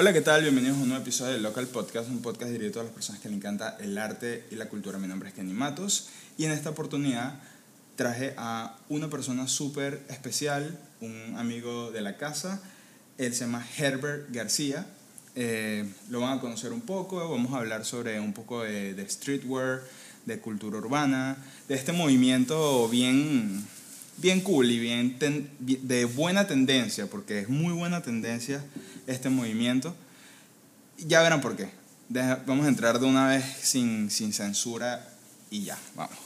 Hola, ¿qué tal? Bienvenidos a un nuevo episodio de Local Podcast, un podcast dirigido a las personas que le encanta el arte y la cultura. Mi nombre es Kenny Matos y en esta oportunidad traje a una persona súper especial, un amigo de la casa. Él se llama Herbert García. Eh, lo van a conocer un poco, vamos a hablar sobre un poco de, de streetwear, de cultura urbana, de este movimiento bien, bien cool y bien ten- de buena tendencia, porque es muy buena tendencia este movimiento. Ya verán por qué. Deja- vamos a entrar de una vez sin, sin censura y ya, vamos.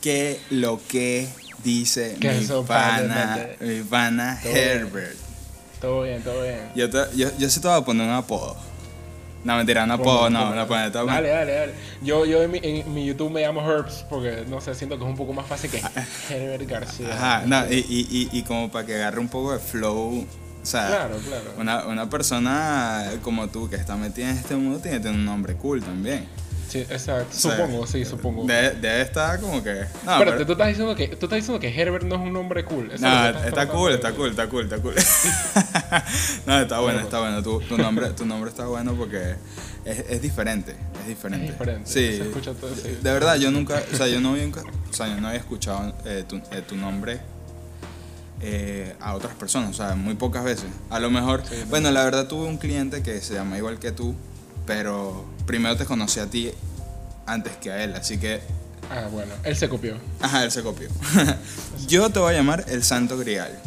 ¿Qué lo que dice ¿Qué mi es eso, pana, padre? mi pana Todo bien. Herbert? Todo bien, todo bien. Yo, te, yo, yo sí te voy a poner un apodo. No, mentira, un apodo, no, no, pues, te voy a Dale, dale, dale. Yo, yo en, mi, en mi YouTube me llamo Herbs porque, no sé, siento que es un poco más fácil que Herbert García. Ajá, no, y, y, y, y como para que agarre un poco de flow. O sea, Claro, claro. una, una persona como tú que está metida en este mundo tiene que tener un nombre cool también. Sí, exacto. Supongo, sí, supongo. Debe, debe estar como que. No, Espérate, pero- tú estás diciendo que tú estás diciendo que Herbert no es un nombre cool. Eso no, está cool, de está cool, está cool, está cool. no, está bueno, está bueno. Tu, tu, nombre, tu nombre está bueno porque es, es diferente. Es diferente. Es diferente, Sí. se escucha todo, sí. De verdad, yo nunca. O sea, yo no, nunca, o sea, yo no había escuchado eh, tu, eh, tu nombre eh, a otras personas. O sea, muy pocas veces. A lo mejor. Sí, bueno, la verdad, tuve un cliente que se llama igual que tú, pero primero te conocí a ti antes que a él. Así que Ah, bueno, él se copió. Ajá, él se copió. Yo te voy a llamar el Santo Grial.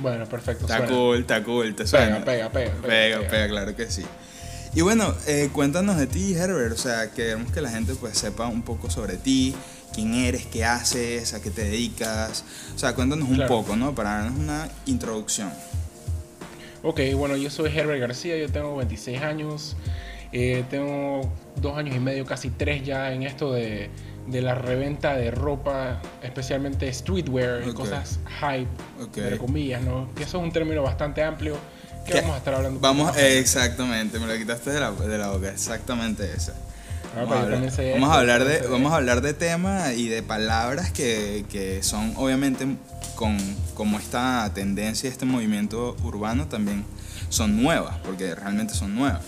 Bueno, perfecto. Está suena. cool, está cool, te suena. Pega, pega, pega. Pega, pega, claro que sí. Y bueno, eh, cuéntanos de ti, Herbert. O sea, queremos que la gente pues sepa un poco sobre ti, quién eres, qué haces, a qué te dedicas. O sea, cuéntanos un poco, ¿no? Para darnos una introducción. Ok, bueno, yo soy Herbert García, yo tengo 26 años, eh, tengo dos años y medio, casi tres ya en esto de, de la reventa de ropa, especialmente streetwear, y Ok. cosas hype, Ok. entre comillas, ¿no? Que eso es un término bastante amplio que ¿Qué? vamos a estar hablando. Vamos, exactamente, me lo quitaste de la, de la boca, exactamente esa. Ah, Vamos, a hablar, a hablar de, vamos a hablar de temas y de palabras que, que son obviamente con como esta tendencia, este movimiento urbano también son nuevas, porque realmente son nuevas.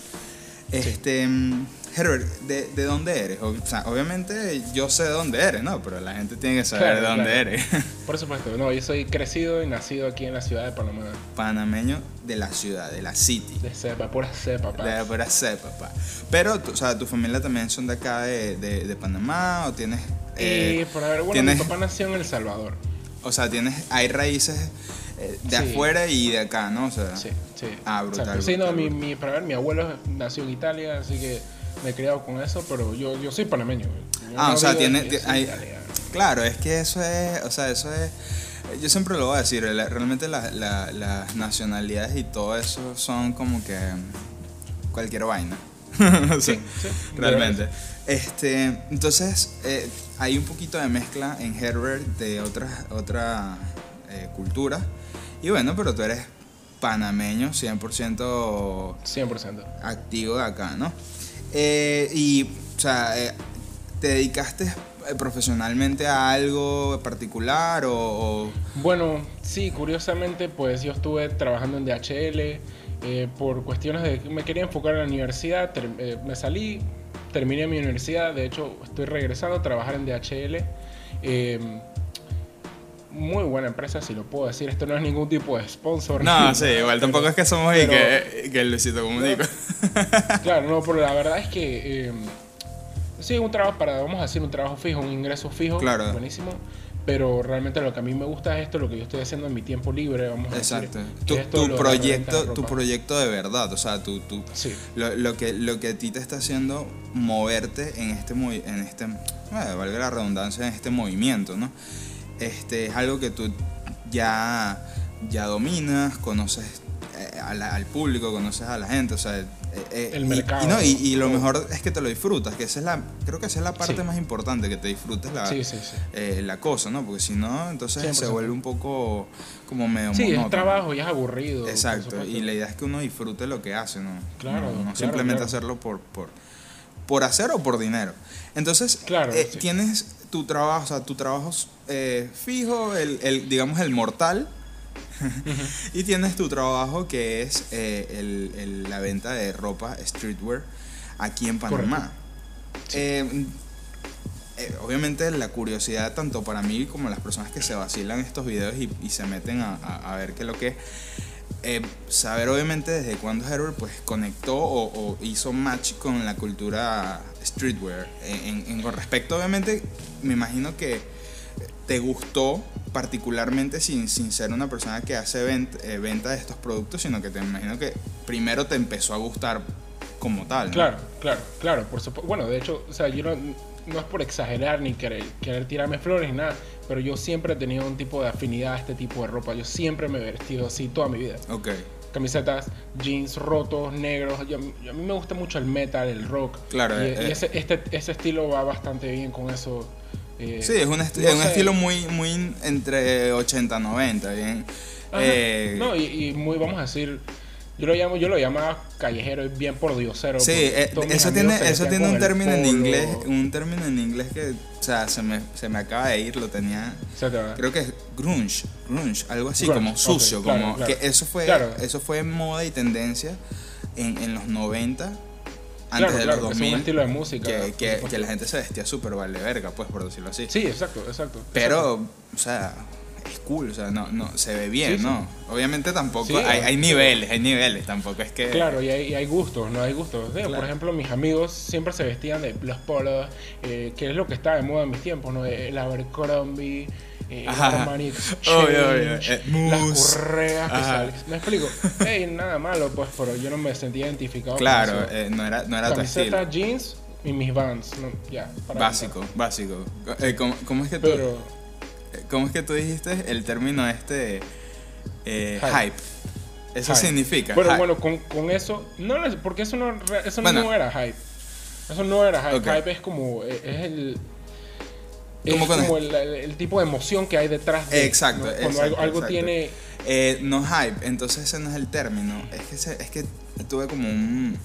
Este, mm, Herbert, ¿de, de dónde eres? O sea, obviamente yo sé de dónde eres, ¿no? Pero la gente tiene que saber Claro, de dónde claro. eres. Por supuesto, no, yo soy crecido y nacido aquí en la ciudad de Panamá, Panameño de la ciudad, de la city. de cepa, pura cepa, papá. De pura cepa, papá. Pero, o sea, tu familia también son de acá de, de, de Panamá o tienes... eh, y por haber, bueno, tienes- mi papá nació en El Salvador. O sea, tienes, hay raíces de Sí. afuera y de acá, ¿no? O sea, Sí, sí. Ah, brutal. Sí, no, brutal, mi, para ver, mi abuelo nació en Italia, así que me he criado con eso, pero yo, yo soy panameño. Yo Ah, no o sea, tiene- hay- claro, es que eso es, o sea, eso es, yo siempre lo voy a decir, realmente la- la- las nacionalidades y todo eso son como que cualquier vaina. O sea, Sí, sí, de realmente. Este, entonces, eh, hay un poquito de mezcla en Herbert de otras otra, eh, culturas. Y bueno, pero tú eres panameño, 100% 100%. activo de acá, ¿no? Eh, y, o sea, eh, ¿te dedicaste eh, profesionalmente a algo particular o...? o- Bueno, sí, curiosamente, pues yo estuve trabajando en DHL eh, por cuestiones de me quería enfocar en la universidad, ter- me salí, terminé mi universidad, de hecho estoy regresando a trabajar en DHL. Muy buena empresa, si lo puedo decir. Esto no es ningún tipo de sponsor. No, sí, igual tampoco es que somos y pero- que, que Luisito Comunico. Claro, no, pero la verdad es que eh, sí, un trabajo para, vamos a decir, un trabajo fijo, un ingreso fijo, Claro. buenísimo. Pero realmente lo que a mí me gusta es esto, lo que yo estoy haciendo en mi tiempo libre, vamos a Exacto. decir. Tu, esto tu de proyecto, tu proyecto de verdad, o sea, tu, tu, Sí, lo, lo que, lo que a ti te está haciendo moverte en este, en este eh, valga la redundancia, en este movimiento, ¿no? Este, es algo que tú ya, ya dominas, conoces eh, la- al público, conoces a la gente, o sea, eh, eh, El y- mercado. Y, no, y, y lo mejor es que te lo disfrutas, que esa es la, creo que esa es la parte Sí. más importante, que te disfrutes la, sí, sí, sí. eh, la cosa, ¿no? Porque si no, entonces se 100%. vuelve un poco como medio Sí, monótono. es trabajo y es aburrido. Exacto, y la idea es que uno disfrute lo que hace, ¿no? Claro, No, no claro, simplemente claro. hacerlo por, por, por hacer o por dinero. Entonces, Claro, eh, tienes tu trabajo, o sea, tu trabajo eh, fijo, el, el, digamos el mortal, y tienes tu trabajo que es eh, el- el- la venta de ropa streetwear aquí en Panamá. Eh, eh, obviamente la curiosidad tanto para mí como las personas que se vacilan estos videos y, y se meten a, a- a ver qué es lo que es. Eh, saber obviamente desde cuándo Herbert pues conectó o, o hizo match con la cultura streetwear. En, en- con respecto obviamente me imagino que te gustó particularmente sin, sin ser una persona que hace vent- eh, venta de estos productos, sino que te imagino que primero te empezó a gustar como tal. ¿no? Claro, claro, claro, por supuesto. Bueno, de hecho, o sea, yo no, no es por exagerar ni querer, querer tirarme flores ni nada, pero yo siempre he tenido un tipo de afinidad a este tipo de ropa. Yo siempre me he vestido así toda mi vida. Ok. Camisetas, jeans rotos, negros. Yo- yo- a mí me gusta mucho el metal, el rock. Claro, Y, eh, y ese, este, ese estilo va bastante bien con eso. eh, Sí, es un, no es un estilo muy, muy entre 80 y 90, bien. Eh, no, y, y muy, vamos a decir, yo lo llamo, yo lo llamaba callejero, es bien por diosero. sí, eh, eso tiene, se eso tiene un término en inglés, un término en inglés que, o sea, se me, se me acaba de ir, lo tenía, etcétera. creo que es grunge, grunge, algo así, Grunge, como sucio, claro, como claro. que eso fue, Claro. eso fue moda y tendencia en, en los 90, antes Claro, de claro, los que es 2000, un estilo de música. que, que, que la gente se vestía súper vale verga, pues, por decirlo así. Sí, exacto, exacto. Pero, o sea, cool, o sea, no, no, se ve bien, Sí, sí. ¿no? Obviamente tampoco, Sí, hay, hay sí. niveles, hay niveles, tampoco es que... Claro, y hay, y hay gustos, no hay gustos. Digo, Claro. Por ejemplo, mis amigos siempre se vestían de los polos, eh, que es lo que estaba de moda en mis tiempos, ¿no? El Abercrombie, eh. Armani Obvio, Exchange, obvio. Eh, las correas que salen. Me explico. Hey, nada malo, pues, pero yo no me sentía identificado Claro, con eso. eh, no era, no era tu Camiseta, estilo. jeans y mis vans, ¿no? Ya. para Básico, básico. Eh, ¿cómo, cómo es que tú, Pero, eh, ¿Cómo es que tú dijiste el término este eh, Hype. hype? Eso hype. significa. Bueno, hype. bueno, con, con eso, no, porque eso no, eso Bueno. no era hype. Eso no era hype. Hype es como, eh, es el... Es ¿Cómo con como el, el- el tipo de emoción que hay detrás de Exacto, ¿no? Cuando exacto, algo, algo exacto. tiene Eh, no hype, entonces ese no es el término. Es que, se- es que tuve como un-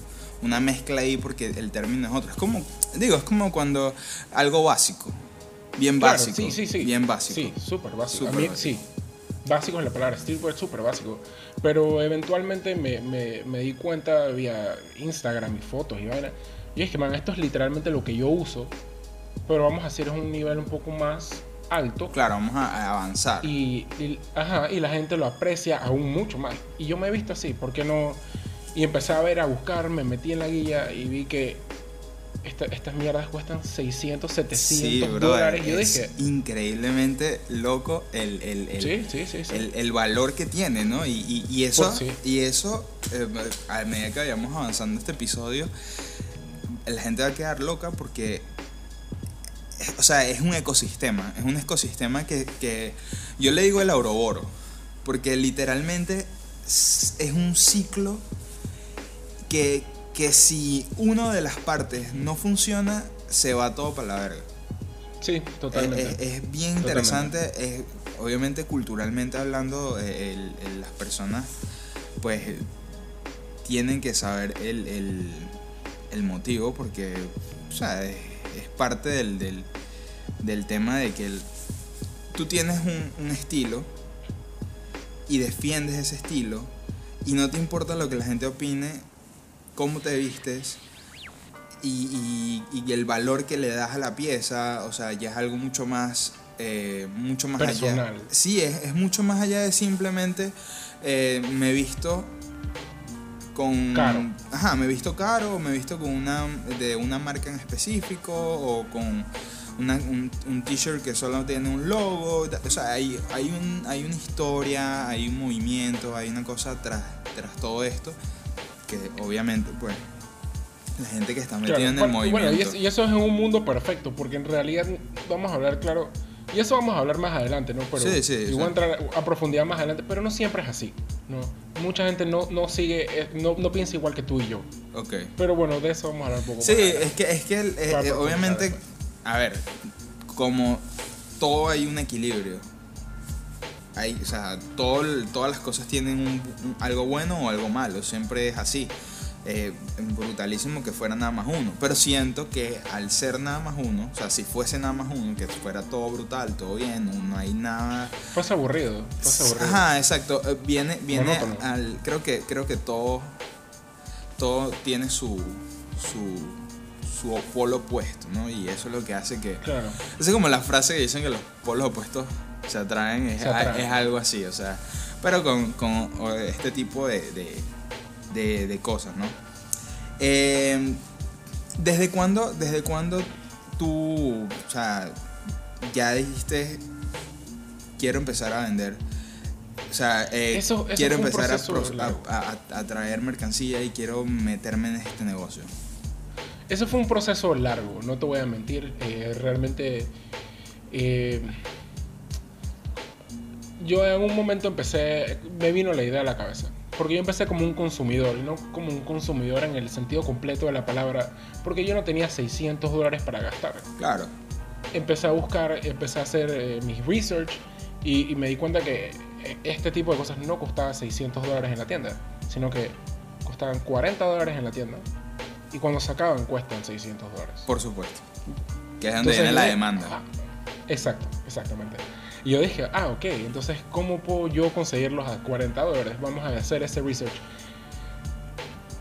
una mezcla ahí porque el término es otro. Es como, digo, es como cuando algo básico. Bien Claro, básico. sí, sí, sí. Bien básico. Sí, súper básico. Súper a mí, básico. sí. Básico es la palabra. Streetwear súper básico. Pero eventualmente me, me, me di cuenta vía Instagram y fotos y vaina. Y es que, man, esto es literalmente lo que yo uso. Pero vamos a hacer un nivel un poco más alto. Claro, vamos a, a avanzar. Y, y- ajá, y la gente lo aprecia aún mucho más. Y yo me he visto así, ¿por qué no? Y empecé a ver, a buscar, me metí en la guía y vi que esta- estas mierdas cuestan 600, 700 sí, brother, dólares. Yo es dije, increíblemente loco el, el, el, sí, sí, el, el valor que tiene, ¿no? Y, y- y eso, Pues y eso eh, a medida que vayamos avanzando este episodio, la gente va a quedar loca porque, o sea, es un ecosistema, es un ecosistema que, que yo le digo el auroboro, porque literalmente es un ciclo que, que si una de las partes no funciona, se va todo para la verga. Sí, totalmente. Es, es- bien interesante, es, obviamente culturalmente hablando, eh, el- el- las personas pues tienen que saber el, el- el motivo porque o sea, es, es parte del, del, del tema de que el- tú tienes un, un estilo y defiendes ese estilo y no te importa lo que la gente opine, cómo te vistes y, y- y el valor que le das a la pieza, o sea, ya es algo mucho más, eh, mucho más allá. Personal. Sí, es, es mucho más allá de simplemente eh, me he visto con... Caro. Ajá, me he visto caro, me he visto con una, de una marca en específico o con una- un, un t-shirt que solo tiene un logo. O sea, hay, hay, un, hay una historia, hay un movimiento, hay una cosa tras, tras todo esto que obviamente, pues, la gente que está metida Claro, en el bueno, movimiento. Bueno, y, es- y eso es en un mundo perfecto, porque en realidad vamos a hablar, claro, y eso vamos a hablar más adelante, ¿no? Pero Sí, sí, y voy a entrar a profundidad más adelante, pero no siempre es así, ¿no? Mucha gente no, no sigue, eh, no, no piensa igual que tú y yo. Ok. Pero bueno, de eso vamos a hablar un poco Sí, más es que, es que el- eh, eh, obviamente, a ver, como todo hay un equilibrio. Hay, o sea, todo, todas las cosas tienen un- un- algo bueno o algo malo, siempre es así. eh, brutalísimo que fuera nada más uno. Pero siento que al ser nada más uno, o sea, si fuese nada más uno, que fuera todo brutal, todo bien, no, hay nada. Fuese aburrido, aburrido. Ajá, exacto. Eh, viene, viene al. Creo que, creo que todo. Todo tiene su. su su polo opuesto, ¿no? Y eso es lo que hace que... Claro. Es como la frase que dicen que los polos opuestos se atraen, es, algo así, o sea, pero con, con este tipo de, de, cosas, ¿no? Em, ¿desde, cuándo, ¿Desde cuándo tú, o sea, ya dijiste, quiero empezar a vender? O sea, eh, quiero empezar a, a, traer mercancía y quiero meterme en este negocio. Eso fue un proceso largo, no te voy a mentir. Eh, realmente eh, yo en un momento empecé, me vino la idea a la cabeza. Porque yo empecé como un consumidor, y no como un consumidor en el sentido completo de la palabra, porque yo no tenía 600 dólares para gastar. Claro. Empecé a buscar, empecé a hacer eh, mis research y, me di cuenta que este tipo de cosas no costaba 600 dólares en la tienda, sino que costaban 40 dólares en la tienda y cuando se acaban cuestan 600 dólares. Por supuesto. Que es donde viene la demanda. exacto, exactamente. Y yo dije, ah, ok, entonces, ¿cómo puedo yo conseguirlos a 40 dólares? Vamos a hacer ese research.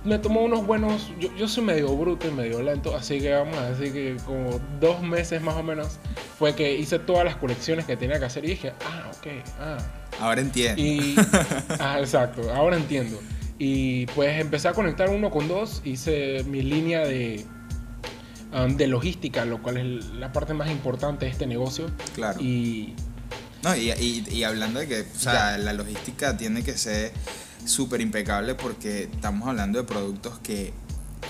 Me tomó unos buenos, yo, yo soy medio bruto y medio lento, así que vamos a decir que como dos meses más o menos fue que hice todas las colecciones que tenía que hacer y dije, ah, ok, ah. Ahora entiendo. Y, ah, exacto, ahora entiendo. Y pues empecé a conectar uno con dos, hice mi línea de, um, de logística, lo cual es la parte más importante de este negocio. Claro. Y, no, y, y, hablando de que o sea, la logística tiene que ser súper impecable porque estamos hablando de productos que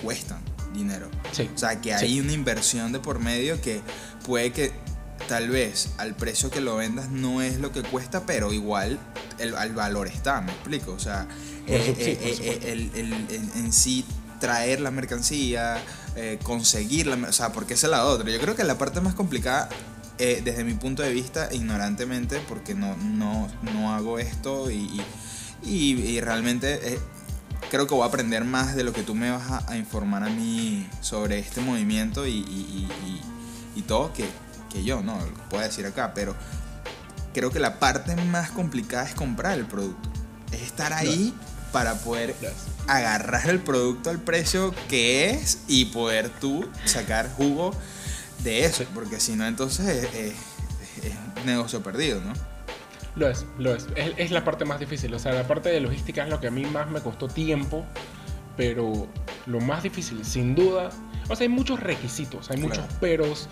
cuestan dinero. Sí. O sea, que hay una inversión de por medio que puede que tal vez al precio que lo vendas no es lo que cuesta, pero igual el, valor está, me explico. O sea, eh, eh, eh, el, en sí traer la mercancía, conseguirla, o sea, porque esa es la otra. Yo creo que la parte más complicada, desde mi punto de vista, ignorantemente, porque no, no, no hago esto y, y, realmente creo que voy a aprender más de lo que tú me vas a, informar a mí sobre este movimiento y, y todo, que, que yo, no, lo puedo decir acá, pero creo que la parte más complicada es comprar el producto. Es estar ahí para poder agarrar el producto al precio que es y poder tú sacar jugo de eso, porque si no entonces es, negocio perdido, ¿no? Lo es, lo es. es. es. la parte más difícil. O sea, la parte de logística es lo que a mí más me costó tiempo, pero lo más difícil, sin duda. O sea, hay muchos requisitos, hay muchos peros,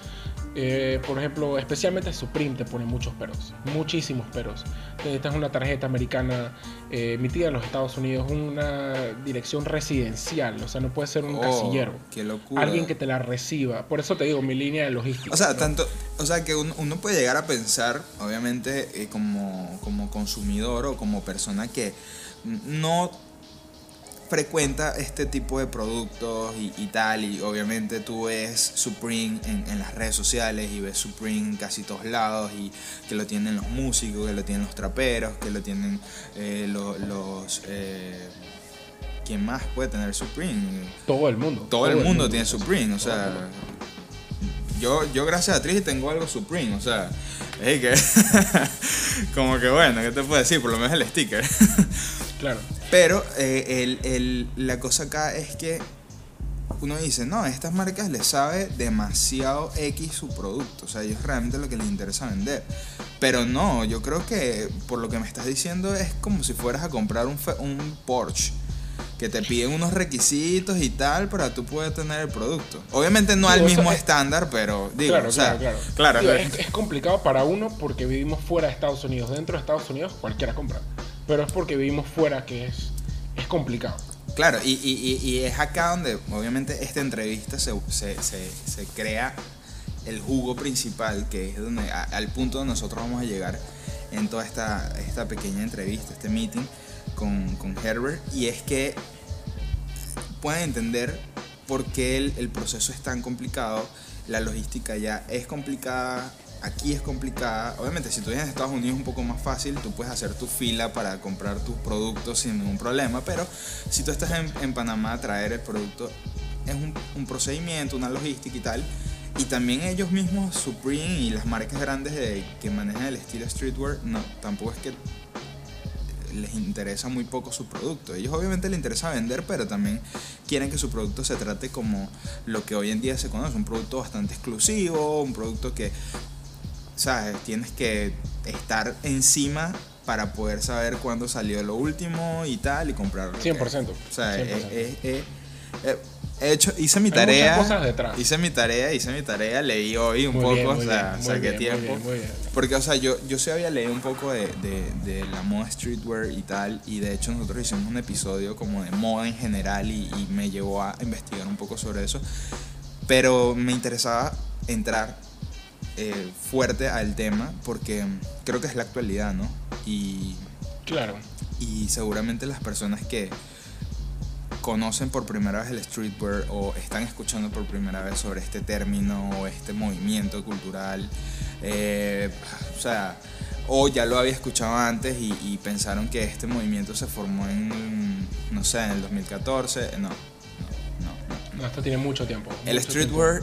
eh, por ejemplo, especialmente Supreme te pone muchos peros, muchísimos peros. Necesitas una tarjeta americana eh, emitida en los Estados Unidos, una dirección residencial, o sea, no puede ser un oh, casillero. Qué locura. Alguien que te la reciba. Por eso te digo, mi línea de logística. O sea, tanto, o sea que uno, puede llegar a pensar, obviamente, eh, como, como consumidor o como persona que no frecuenta este tipo de productos y, tal, y obviamente tú ves Supreme en, las redes sociales y ves Supreme en casi todos lados, y que lo tienen los músicos, que lo tienen los traperos, que lo tienen eh, los... Eh, ¿Quién más puede tener Supreme? Todo el mundo. Todo, el, mundo tiene Supreme, o sea... Yo, yo gracias a Tris tengo algo Supreme, o sea, es que como que bueno, ¿qué te puedo decir? Por lo menos el sticker. claro. Pero eh, la cosa acá es que uno dice, no, a estas marcas les sabe demasiado X su producto. O sea, ellos realmente lo que les interesa vender. Pero no, yo creo que por lo que me estás diciendo es como si fueras a comprar un, un Porsche. Que te piden unos requisitos y tal para tú poder tener el producto. Obviamente no al mismo estándar, pero digo, claro, o sea, claro, claro. es, es, complicado para uno porque vivimos fuera de Estados Unidos. Dentro de Estados Unidos cualquiera compra pero es porque vivimos fuera que es, es complicado. Claro, y, y, y, es acá donde obviamente esta entrevista se, se, se, crea el jugo principal, que es donde, al punto donde nosotros vamos a llegar en toda esta, esta pequeña entrevista, este meeting con, con Herbert, y es que puedan entender por qué el, el proceso es tan complicado, la logística ya es complicada, aquí es complicada. Obviamente, si tú vienes en Estados Unidos es un poco más fácil, tú puedes hacer tu fila para comprar tus productos sin ningún problema, pero si tú estás en, Panamá, traer el producto es un, procedimiento, una logística y tal. Y también ellos mismos, Supreme y las marcas grandes de, que manejan el estilo streetwear, no, tampoco es que les interesa muy poco su producto. Ellos obviamente les interesa vender, pero también quieren que su producto se trate como lo que hoy en día se conoce, un producto bastante exclusivo, un producto que, ¿sabes? Tienes que estar encima para poder saber cuándo salió lo último y tal y comprarlo. 100%. O sea, 100%. He hecho, hice mi tarea. Hice mi tarea, hice mi tarea, leí hoy un poco, o sea, saqué tiempo. Porque, o sea, yo, yo sí había leído un poco de, de, de, la moda streetwear y tal, y de hecho nosotros hicimos un episodio como de moda en general y, y me llevó a investigar un poco sobre eso. Pero me interesaba entrar eh, fuerte al tema porque creo que es la actualidad, ¿no? Y. Claro. Y seguramente las personas que conocen por primera vez el streetwear o están escuchando por primera vez sobre este término o este movimiento cultural, eh, o sea, o ya lo había escuchado antes y, y, pensaron que este movimiento se formó en, no sé, en el 2014, no, no, no. No, esto tiene mucho tiempo. El streetwear,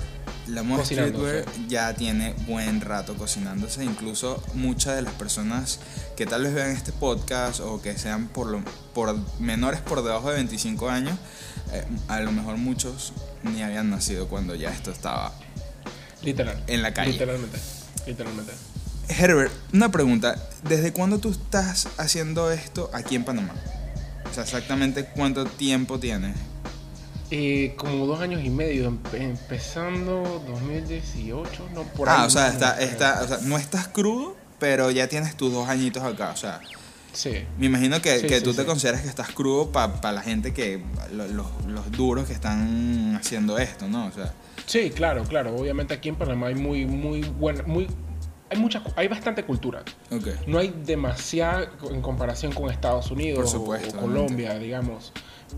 la moda streetwear ya tiene buen rato cocinándose, incluso muchas de las personas que tal vez vean este podcast o que sean por, lo, por menores por debajo de 25 años, eh, a lo mejor muchos ni habían nacido cuando ya esto estaba Literal. en la calle. Literalmente. Literalmente. Herbert, una pregunta. ¿Desde cuándo tú estás haciendo esto aquí en Panamá? O sea, exactamente cuánto tiempo tienes. Eh, como dos años y medio, empezando 2018, no por ahí. Ah, o sea, está, está, o sea, no estás crudo, pero ya tienes tus dos añitos acá, o sea. Sí. Me imagino que, Sí, que sí, tú te consideras que estás crudo para pa la gente que. lo- Los, los duros que están haciendo esto, ¿no? O sea. Sí, claro, claro. Obviamente aquí en Panamá hay muy, muy buena, muy, hay mucha, hay bastante cultura. Ok. No hay demasiada en comparación con Estados Unidos Por o- supuesto, o, Colombia, digamos.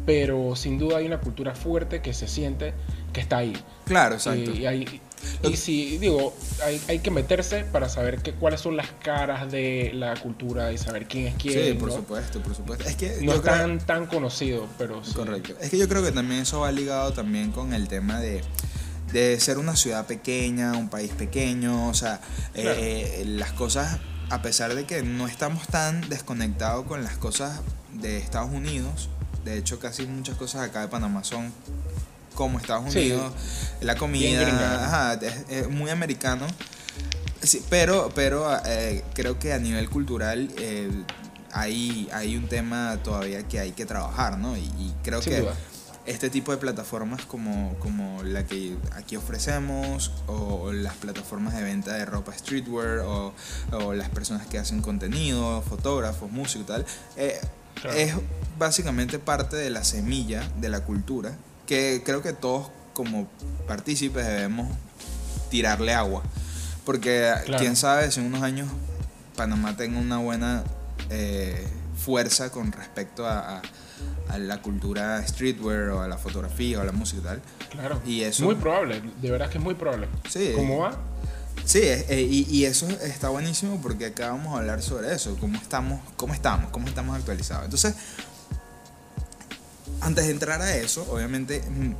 Pero sin duda hay una cultura fuerte que se siente que está ahí. Claro, exacto. Y, hay- y si, digo, hay, hay que meterse para saber que, cuáles son las caras de la cultura y saber quién es quién. sí, por ¿no? supuesto, por supuesto. Es que No es creo- tan, tan conocido, pero sí. Correcto. Es que yo creo que también eso va ligado también con el tema de, de ser una ciudad pequeña, un país pequeño, o sea, Claro. eh, las cosas, a pesar de que no estamos tan desconectados con las cosas de Estados Unidos, de hecho casi muchas cosas acá de Panamá son como Estados Sí. Unidos, la comida, ajá, es, es muy americano. Sí, pero, pero eh, creo que a nivel cultural eh, hay, hay un tema todavía que hay que trabajar, ¿no? Y, y creo Sin que duda. este tipo de plataformas como, como la que aquí ofrecemos, o las plataformas de venta de ropa streetwear, o, o las personas que hacen contenido, fotógrafos, músicos y tal, eh, Claro. es básicamente parte de la semilla de la cultura que creo que todos como partícipes debemos tirarle agua. Porque Claro. quién sabe si en unos años Panamá tenga una buena eh, fuerza con respecto a, a- a la cultura streetwear o a la fotografía o a la música y tal. Claro. Y eso- Muy probable, de verdad que es muy probable. Sí. ¿Cómo va? Sí, eh, y, y eso está buenísimo porque acá vamos a hablar sobre eso, cómo estamos, cómo estamos, cómo estamos actualizados. Entonces, antes de entrar a eso, obviamente mm,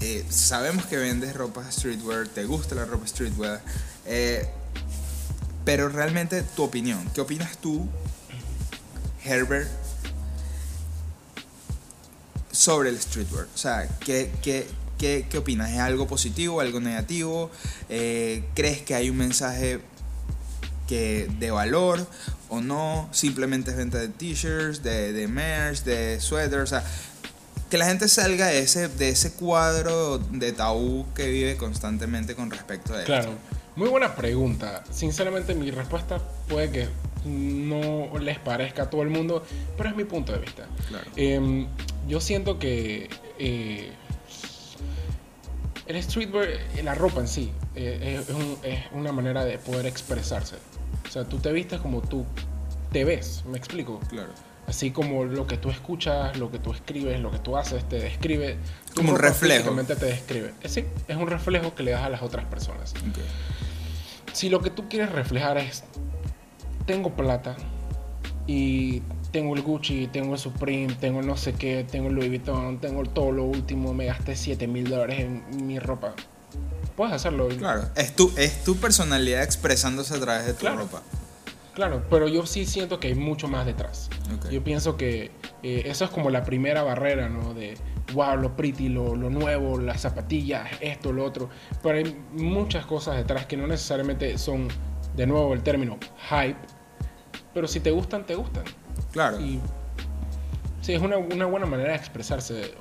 eh, sabemos que vendes ropa streetwear, te gusta la ropa streetwear, eh, pero realmente tu opinión, ¿qué opinas tú, Herbert, sobre el streetwear? O sea, ¿qué, qué, qué, qué opinas? ¿Es algo positivo, algo negativo? Eh, ¿Crees que hay un mensaje que de valor o no? Simplemente es venta de t-shirts, de, de merch, de suéteres, o sea, que la gente salga de ese, de ese cuadro de tabú que vive constantemente con respecto a esto. Claro. Muy buena pregunta. Sinceramente, mi respuesta puede que no les parezca a todo el mundo, pero es mi punto de vista. Claro. Em, yo siento que eh, el streetwear, la ropa en sí, eh, es, un- es una manera de poder expresarse. O sea, tú te vistes como tú te ves, me explico. Claro. Así como lo que tú escuchas, lo que tú escribes, lo que tú haces, te describe. Como un reflejo. te describe. Eh, Sí, es un reflejo que le das a las otras personas. Ok. si lo que tú quieres reflejar es, tengo plata y tengo el Gucci, tengo el Supreme, tengo el no sé qué, tengo el Louis Vuitton, tengo todo lo último, me gasté 7 mil dólares en mi ropa. Puedes hacerlo. Claro, es tu, es tu personalidad expresándose a través de tu ropa. Claro, pero yo sí siento que hay mucho más detrás. Yo pienso que eh, eso es como la primera barrera, ¿no? De, wow, lo pretty, lo, lo, nuevo, las zapatillas, esto, lo otro. Pero hay muchas cosas detrás que no necesariamente son, de nuevo, el término hype. Pero si te gustan, te gustan. Claro. Y, sí, es una, una buena manera de expresarse.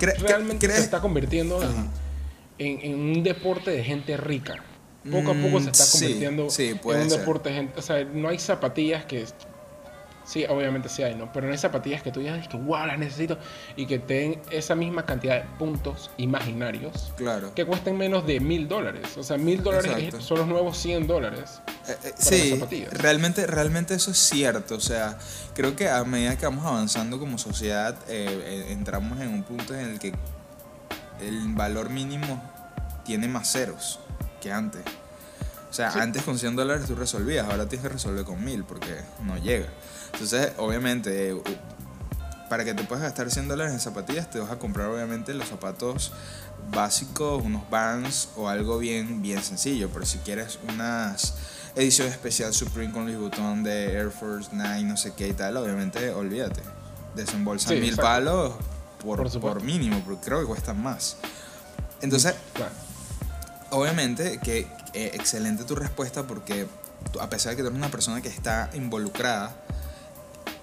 Realmente se está convirtiendo en, en, un deporte de gente rica poco a poco se está mm, convirtiendo en un deporte. O sea, no hay zapatillas que. Sí, obviamente sí hay, ¿no? Pero no hay zapatillas que tú digas que, wow, las necesito. Y que te den esa misma cantidad de puntos imaginarios. Claro. Que cuesten menos de mil dólares. O sea, mil dólares son los nuevos 100 dólares. Eh, eh, sí, realmente, realmente eso es cierto. O sea, creo que a medida que vamos avanzando como sociedad, eh, entramos en un punto en el que el valor mínimo tiene más ceros que antes. O sea, antes con 100 dólares tú resolvías, ahora tienes que resolver con 1000 porque no llega. Entonces, obviamente, para que te puedas gastar 100 dólares en zapatillas, te vas a comprar obviamente los zapatos básicos, unos Vans o algo bien, bien sencillo. Pero si quieres unas edición especial Supreme con Louis Vuitton de Air Force 9, no sé qué y tal, obviamente olvídate. Desembolsan mil palos por, por, mínimo, porque creo que cuestan más. Entonces, obviamente que eh, excelente tu respuesta porque a pesar de que tú eres una persona que está involucrada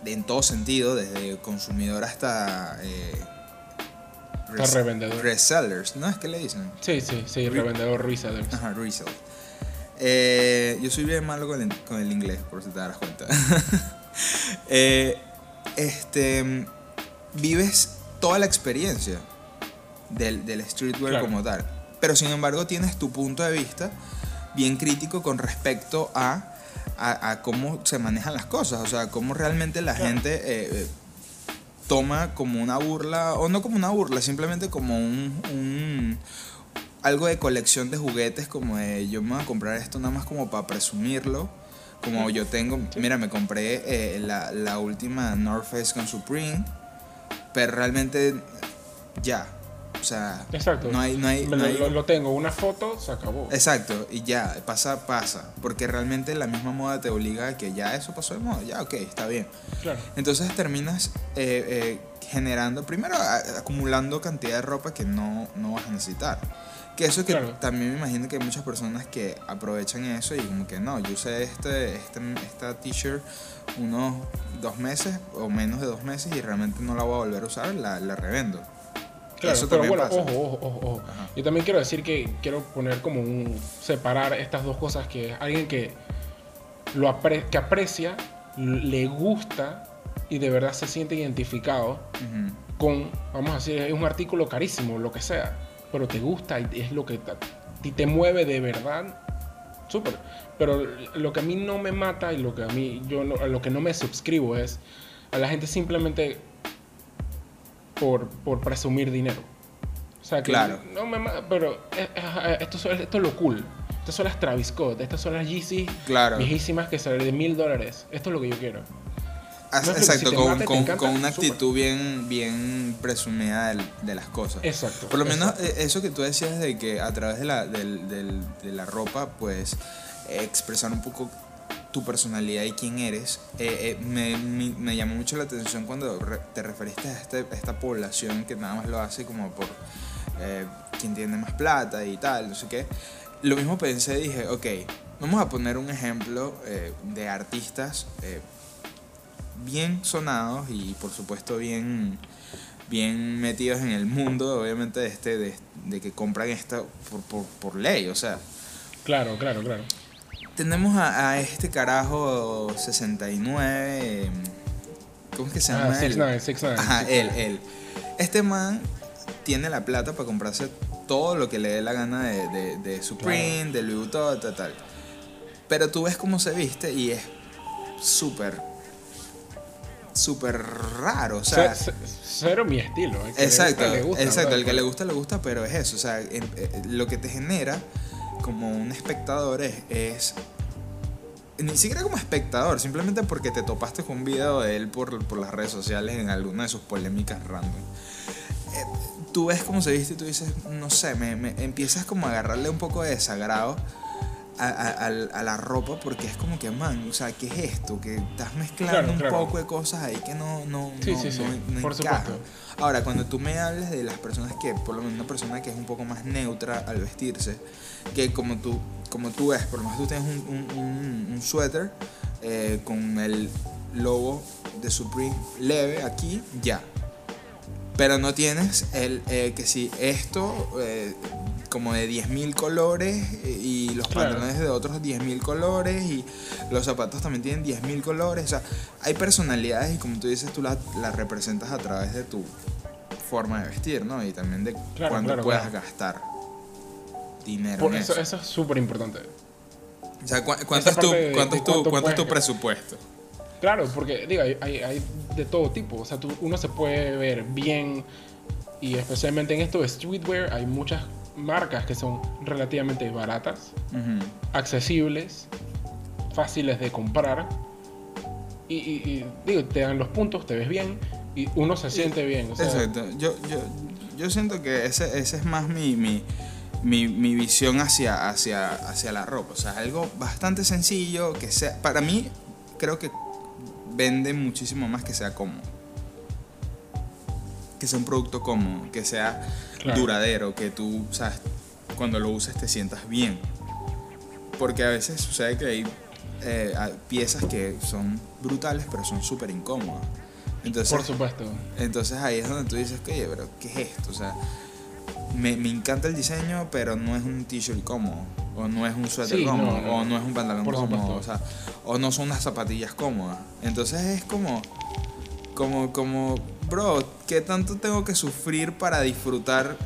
en todo sentido, desde consumidor hasta... Eh, revendedor. Resellers, ¿no es que le dicen? Sí, sí, sí, revendedor, resellers. Ajá, resell. Eh, yo soy bien malo con el, con el, inglés, por si te das cuenta. Eh, este, vives toda la experiencia del, del streetwear como tal pero sin embargo tienes tu punto de vista bien crítico con respecto a, a, cómo se manejan las cosas, o sea, cómo realmente la gente eh, eh, toma como una burla, o no como una burla, simplemente como un, algo de colección de juguetes, como de yo me voy a comprar esto nada más como para presumirlo. Como yo tengo, mira, me compré eh, la, la última North Face con Supreme, pero realmente ya, sea, Exacto. no hay... No hay, lo, tengo, una foto, se acabó. Exacto, y ya, pasa, pasa. Porque realmente la misma moda te obliga a que ya eso pasó de moda, ya, ok, está bien. Claro. Entonces terminas eh, eh, generando, primero acumulando cantidad de ropa que no, no vas a necesitar. Que eso que también me imagino que hay muchas personas que aprovechan eso y como que no, yo usé este, este, esta t-shirt unos dos meses o menos de dos meses y realmente no la voy a volver a usar, la, la revendo. Claro, pero bueno, ojo, ojo, ojo. Yo también quiero decir que quiero poner como un. separar estas dos cosas: que alguien que, lo que aprecia, le gusta y de verdad se siente identificado con, vamos a decir, es un artículo carísimo, lo que sea, pero te gusta y es lo que te, te mueve de verdad, súper. Pero lo que a mí no me mata y lo que a mí, yo a lo que no me suscribo es a la gente simplemente por, por presumir dinero. O sea, que claro. no me pero eh, esto, esto es lo cool. Estas son las Travis Scott, estas son las Yeezy claro. viejísimas que salen de mil dólares. Esto es lo que yo quiero. Exacto, con, con, con, una actitud bien, bien presumida de, de, las cosas. Exacto. Por lo menos eh, eso que tú decías de que a través de la, de la ropa, pues expresar un poco tu personalidad y quién eres, eh, eh, me, me, llamó mucho la atención cuando te referiste a, este, esta población que nada más lo hace como por eh, quien tiene más plata y tal, no sé qué. Lo mismo pensé, dije, ok, vamos a poner un ejemplo de artistas bien sonados y por supuesto bien, bien metidos en el mundo, obviamente, de, este, de, que compran esto por ley, o sea. Claro, claro, claro tenemos a, este carajo 69. ¿Cómo es que se ah, llama? 69, Ajá, él, él. Este man tiene la plata para comprarse todo lo que le dé la gana de, de, Supreme, de Louis Vuitton, tal, tal. Pero tú ves cómo se viste y es súper, súper raro. O sea, cero mi estilo. exacto, exacto. El que le gusta, le gusta, pero es eso. O sea, eh, lo que te genera como un espectador es, es ni siquiera como espectador, simplemente porque te topaste con un video de él por, por las redes sociales en alguna de sus polémicas random. Eh, tú ves cómo se viste y tú dices, no sé, me, me empiezas como a agarrarle un poco de desagrado a, a- a la ropa porque es como que, man, o sea, ¿qué es esto? Que estás mezclando Claro, un claro. poco de cosas ahí que no, no, Sí, no, sí, sí, no- no por encajan. supuesto. Ahora, cuando tú me hables de las personas que, por lo menos una persona que es un poco más neutra al vestirse, que como tú, como tú ves, por lo menos tú tienes un, un, un- un suéter eh, con el logo de Supreme leve aquí, ya. Pero no tienes el eh, que si esto eh, como de 10.000 colores eh, y los Claro. pantalones de otros 10.000 colores y los zapatos también tienen 10.000 colores. O sea, hay personalidades y como tú dices, tú las representas a través de tu forma de vestir, ¿no? Y también de Claro, cuánto claro, puedas gastar dinero. Por en eso, eso. eso es súper importante. O sea, ¿cu- ¿cuánto, es tu, parte de- cuánto de es tu- cuánto cuánto es tu puedes- presupuesto? Claro, porque digo, hay, hay, hay de todo tipo. O sea, tú- uno se puede ver bien y especialmente en esto de streetwear hay muchas marcas que son relativamente baratas, accesibles, fáciles de comprar y, y- y, digo, te dan los puntos, te ves bien y uno se siente bien. O sea, Exacto. Yo, yo, yo siento que ese, ese es más mi, mi, mi, mi visión hacia, hacia, hacia la ropa. O sea, algo bastante sencillo que sea. Para mí, creo que vende muchísimo más que sea cómodo. Que sea un producto cómodo, que sea Claro. duradero, que tú, sabes, cuando lo uses te sientas bien. Porque a veces sucede que hay eh, piezas que son brutales, pero son súper incómodas. Entonces, por supuesto. entonces ahí es donde tú dices, oye, pero ¿qué es esto? O sea, me, me encanta el diseño, pero no es un t-shirt cómodo. O no es un suéter Sí, cómodo. no, o no es un pantalón por cómodo. supuesto. O sea, o no son unas zapatillas cómodas. Entonces es como, como, como, bro, ¿qué tanto tengo que sufrir para disfrutar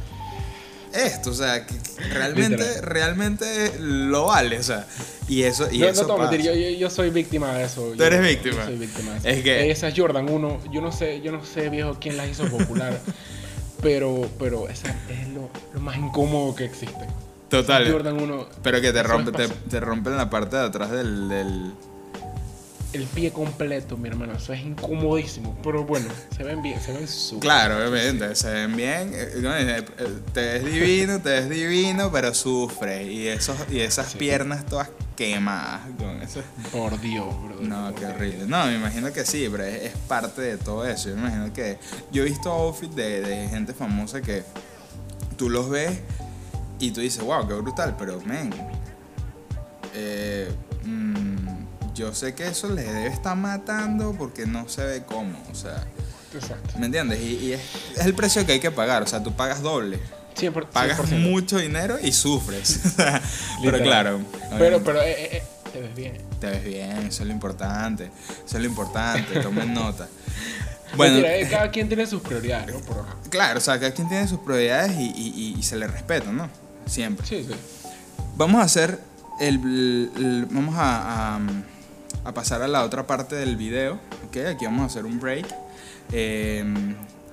esto? O sea, que realmente, Literal. realmente lo vale. O sea, y eso, y no, eso no te voy a mentir, yo, yo, yo soy víctima de eso. Tú Yo- eres víctima. Soy víctima de eso. Es que- Esa es Jordan 1, yo no sé, yo no sé viejo quién las hizo popular, pero, pero esa es lo, lo más incómodo que existe. Total. Jordan 1, Pero que te, rompe, te, te rompen la parte de atrás del, del, el pie completo, mi hermano, eso es incomodísimo, pero bueno, se ven bien, se ven súper. Claro, obviamente, se ven bien, eh, eh, eh, te ves divino, te ves divino, pero sufre y esos y esas Sí. piernas todas quemadas con eso. Por Dios, bro. No, qué horrible. No, me imagino que sí, pero es, es parte de todo eso. Yo me imagino que yo he visto outfits de, de gente famosa que tú los ves y tú dices, wow, qué brutal, pero men, eh, yo sé que eso les debe estar matando porque no se ve cómodo, o sea, Exacto. ¿me entiendes? Y, y es, es el precio que hay que pagar, o sea, tú pagas doble, 100%. pagas 100%. mucho dinero y sufres. pero claro, Pero, pero, eh, eh, eh, te ves bien. te ves bien, eso es lo importante, eso es lo importante, tomen nota. Bueno, Mentira, eh, cada quien tiene sus prioridades, ¿no? Claro, o sea, cada quien tiene sus prioridades y, y- y- y se le respeta, ¿no? Siempre. sí, sí. Vamos a hacer el, el- vamos a, a- a pasar a la otra parte del video, ¿ok? Aquí vamos a hacer un break. Eh,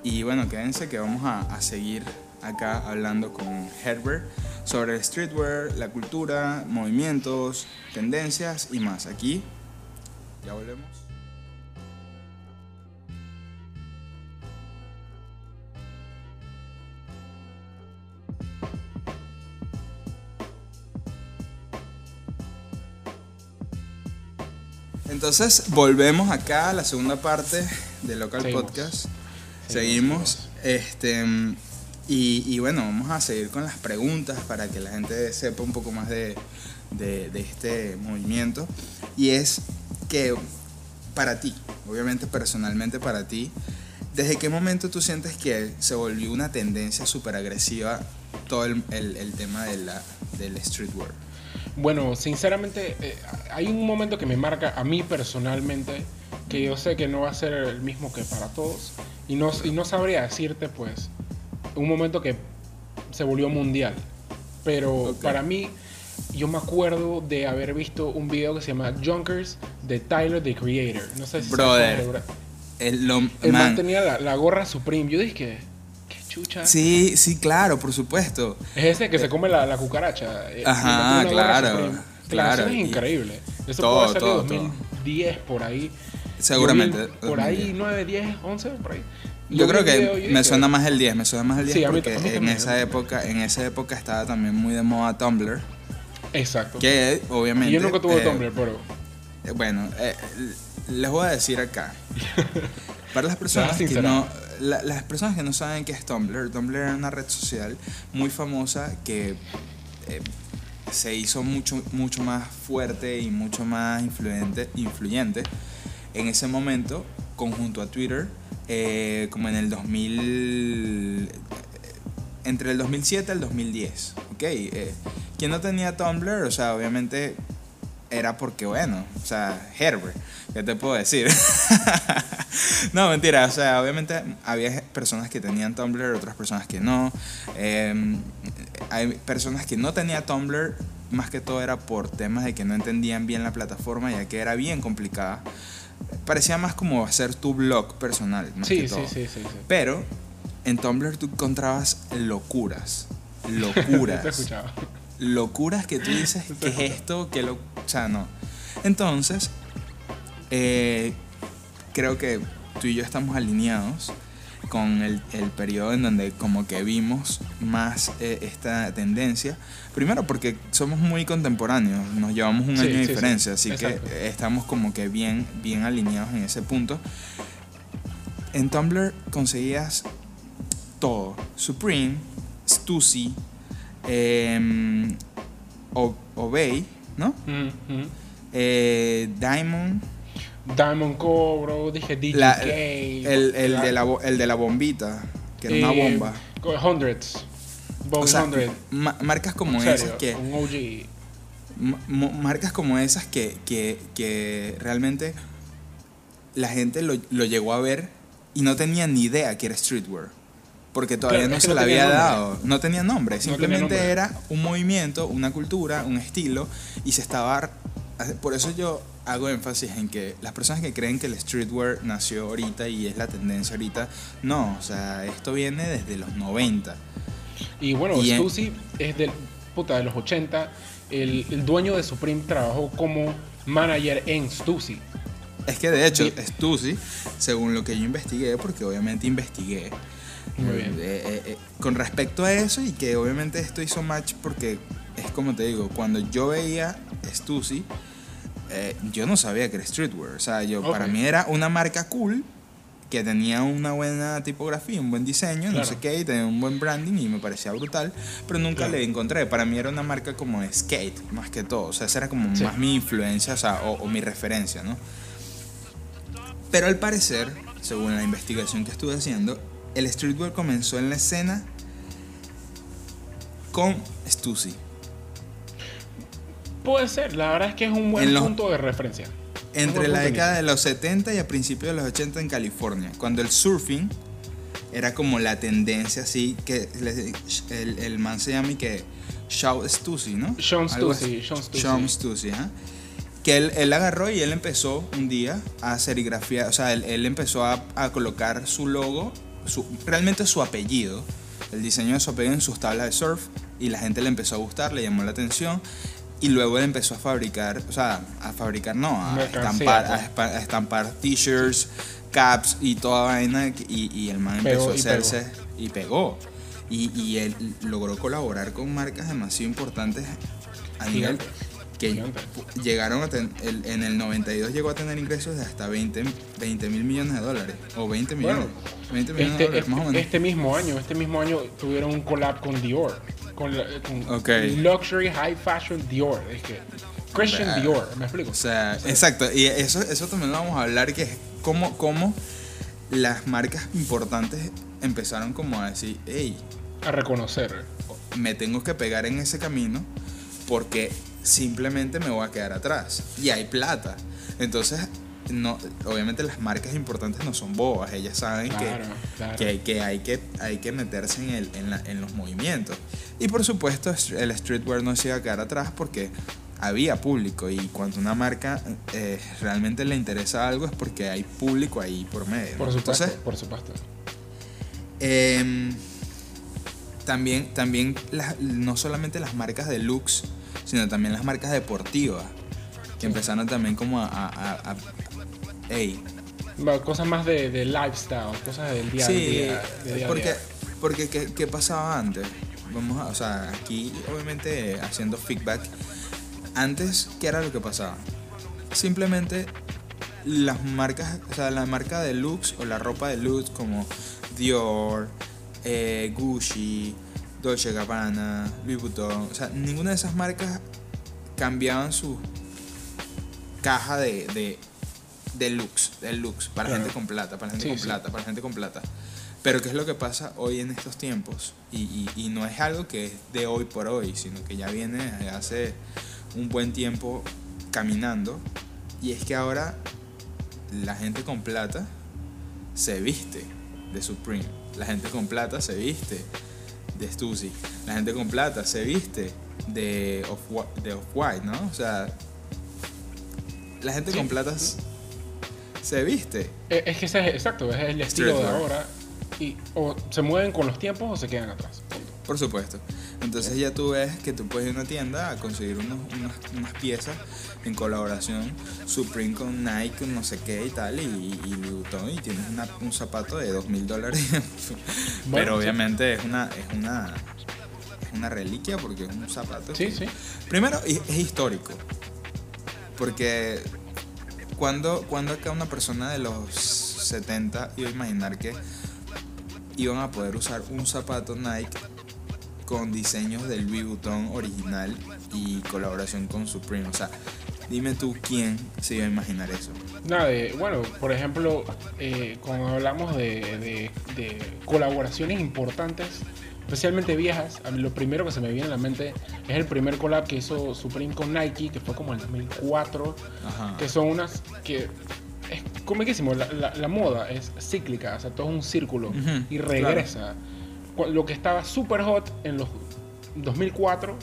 y bueno, quédense que vamos a, seguir acá hablando con Herbert sobre streetwear, la cultura, movimientos, tendencias y más. Aquí ya volvemos. Entonces volvemos acá a la segunda parte de Local Seguimos. Podcast. Seguimos, Seguimos. Este, y, y bueno, vamos a seguir con las preguntas para que la gente sepa un poco más de, de- de este movimiento. Y es que para ti, obviamente personalmente para ti, ¿desde qué momento tú sientes que se volvió una tendencia súper agresiva todo el, el- el tema de la, del streetwear? Bueno, sinceramente, eh, hay un momento que me marca a mí personalmente, que yo sé que no va a ser el mismo que para todos, y no, y no sabría decirte, pues, un momento que se volvió mundial. Pero para mí, yo me acuerdo de haber visto un video que se llama Junkers de Tyler, the Creator. No sé si Brother. El, lo, El man man, tenía la, la gorra Supreme. Yo dije, ¿qué chucha. Sí, sí, claro, por supuesto. Es ese que se come la, la cucaracha. eh, Ajá, claro, claro, canción es increíble. Eso todo, puede ser todo, de 2010 por ahí. Seguramente. Por ahí 2010. 9, 10, 11, por ahí. Yo creo que me suena más el 10, me suena más el 10 Sí, a mí- porque a mí en esa época, en esa época estaba también muy de moda Tumblr, Exacto. que obviamente Y yo nunca tuve eh, Tumblr, pero. Eh, Bueno, eh, les voy a decir acá. Para las personas que no, la- las personas que no saben qué es Tumblr, Tumblr era una red social muy famosa que eh, se hizo mucho, mucho más fuerte y mucho más influyente, influyente en ese momento, conjunto a Twitter, eh, como en el 2000, entre el 2007 al 2010, ¿ok? Eh, quien no tenía Tumblr, o sea, obviamente era porque, bueno, o sea, Herbert, ¿qué te puedo decir? no, mentira, o sea, obviamente había personas que tenían Tumblr, otras personas que no. Eh, hay personas que no tenían Tumblr, más que todo era por temas de que no entendían bien la plataforma, ya que era bien complicada. Parecía más como hacer tu blog personal, más Sí, que sí, todo. sí, sí. Pero en Tumblr tú encontrabas locuras. Te Locuras. Locuras que tú dices, ¿qué es esto? ¿Qué lo... O sea, no. Entonces, eh, creo que tú y yo estamos alineados con el, el periodo en donde como que vimos más eh, esta tendencia. Primero porque somos muy contemporáneos, nos llevamos un Sí, año de sí, sí. diferencia, así Exacto. que estamos como que bien, bien alineados en ese punto. En Tumblr conseguías todo. Supreme, Stussy, eh, Obey, ¿no? Mm. Eh, Diamond, Diamond Cobro, dije DJK. la- el, el la- de la, el de la bombita, que era una eh, bomba. Hundreds. Bowie O sea, Hundred. ma- marcas como esas que... Un OG. ma- mo- marcas como esas que, que, que realmente la gente lo, lo llegó a ver y no tenía ni idea que era streetwear. Porque todavía Claro, no se no le tenía había nombre. dado. No tenía nombre. tenía Simplemente nombre. era un movimiento, una cultura, un estilo. Y se estaba. Por eso yo hago énfasis en que las personas que creen que el streetwear nació ahorita y es la tendencia ahorita. No, o sea, esto viene desde los 90. Y bueno, Y en- Stussy es del, puta, de los 80. El, el dueño de Supreme trabajó como manager en Stussy. Es que de hecho, Sí. Stussy, según lo que yo investigué, porque obviamente investigué, Muy bien. eh, eh, eh, con respecto a eso y que obviamente esto hizo match porque es como te digo, cuando yo veía Stussy, eh, yo no sabía que era streetwear. O sea, yo, para mí era una marca cool que tenía una buena tipografía, un buen diseño, no sé qué, y tenía un buen branding y me parecía brutal, pero nunca Claro. le encontré. Para mí era una marca como skate, más que todo. O sea, esa era como Sí. más mi influencia, o sea, o, o mi referencia, ¿no? Pero al parecer, según la investigación que estuve haciendo, el streetwear comenzó en la escena con Stussy. Puede ser, la verdad es que es un buen En los- punto de referencia. Entre la década de los 70 y a principios de los 80 en California, cuando el surfing era como la tendencia así, que el, el man se llama y que Shaw Stussy, ¿no? Sean Stussy. Sean Stussy. Sean Stussy, ajá. Que él, él agarró y él empezó un día a serigrafiar, o sea, él, él empezó a, a colocar su logo, su, realmente su apellido, el diseño de su apellido en sus tablas de surf y la gente le empezó a gustar, le llamó la atención y luego él empezó a fabricar, o sea, a fabricar no, a Mercancía, estampar, a, pues. estampar t-shirts, caps y toda vaina y, y el man Pegó empezó a y hacerse y pegó. Y, y él logró colaborar con marcas demasiado importantes a nivel. Que Gigante. llegaron a tener, en el 92 llegó a tener ingresos de hasta 20 mil millones de dólares. O 20 millones. Bueno, 20 millones Este, de dólares, más o este, menos. este mismo año, este mismo año tuvieron un collab con Dior. Con. Luxury High Fashion Dior. Es que Christian. Dior, ¿me explico? O sea, exacto. Y eso, eso también lo vamos a hablar, que es cómo, cómo las marcas importantes empezaron como a decir, hey, A reconocer. me tengo que pegar en ese camino porque simplemente me voy a quedar atrás. Y hay plata. Entonces, no, obviamente las marcas importantes no son bobas, ellas saben Claro, que, claro. que, hay, que, hay, que hay que meterse en, el, en, la- en los movimientos. Y por supuesto, est- el streetwear no se iba a quedar atrás porque había público y cuando una marca eh, realmente le interesa algo es porque hay público ahí por medio. Por supuesto, Entonces, por supuesto. Em, también, también las- no solamente las marcas de sino también las marcas deportivas, que empezaron también como a... a, Cosas más de, de lifestyle, cosas del día sí, día. de día porque, día. porque ¿qué, qué pasaba antes? Vamos a, o sea, aquí obviamente haciendo feedback. Antes, ¿qué era lo que pasaba? Simplemente las marcas, o sea, la marca de o la ropa de lux como Dior, eh, Gucci, Dolce Gabbana, Louis Vuitton, o sea, ninguna de esas marcas cambiaban su caja de, de, de lux, de lux, para Claro. gente con plata, para gente Sí, con sí. plata, para gente con plata. Pero ¿qué es lo que pasa hoy en estos tiempos? Y, y- y no es algo que es de hoy por hoy, sino que ya viene desde hace un buen tiempo caminando. Y es que ahora la gente con plata se viste de Supreme. La gente con plata se viste de Stussy. La gente con plata se viste de Off- de Off-White, ¿no? O sea, la gente Sí. con plata se viste. Es que ese es exacto, es el estilo de ahora. Y o se mueven con los tiempos o se quedan atrás. Por supuesto. Entonces ya tú ves que tú puedes ir a una tienda a conseguir unos- unas, unas piezas en colaboración Supreme con Nike, con no sé qué y tal, y, y Louis Vuitton, y tienes una- un zapato de dos mil dólares. Pero obviamente es una, es una es una reliquia porque es un zapato. Sí, que- sí. Primero es, es histórico. Porque cuando, cuando acá una persona de los 70 iba a imaginar que iban a poder usar un zapato Nike con diseños del Louis Vuitton original y colaboración con Supreme. O sea, dime tú quién se iba a imaginar eso. Nada, de- bueno, por ejemplo, eh, cuando hablamos de, de- de colaboraciones importantes, especialmente viejas, a mí lo primero que se me viene a la mente es el primer collab que hizo Supreme con Nike, que fue como en el 2004, Ajá. que son unas que es comiquísimo, la, la- la moda es cíclica, o sea, todo es un círculo Ujú, y regresa. Cu- Lo que estaba super hot en los 2004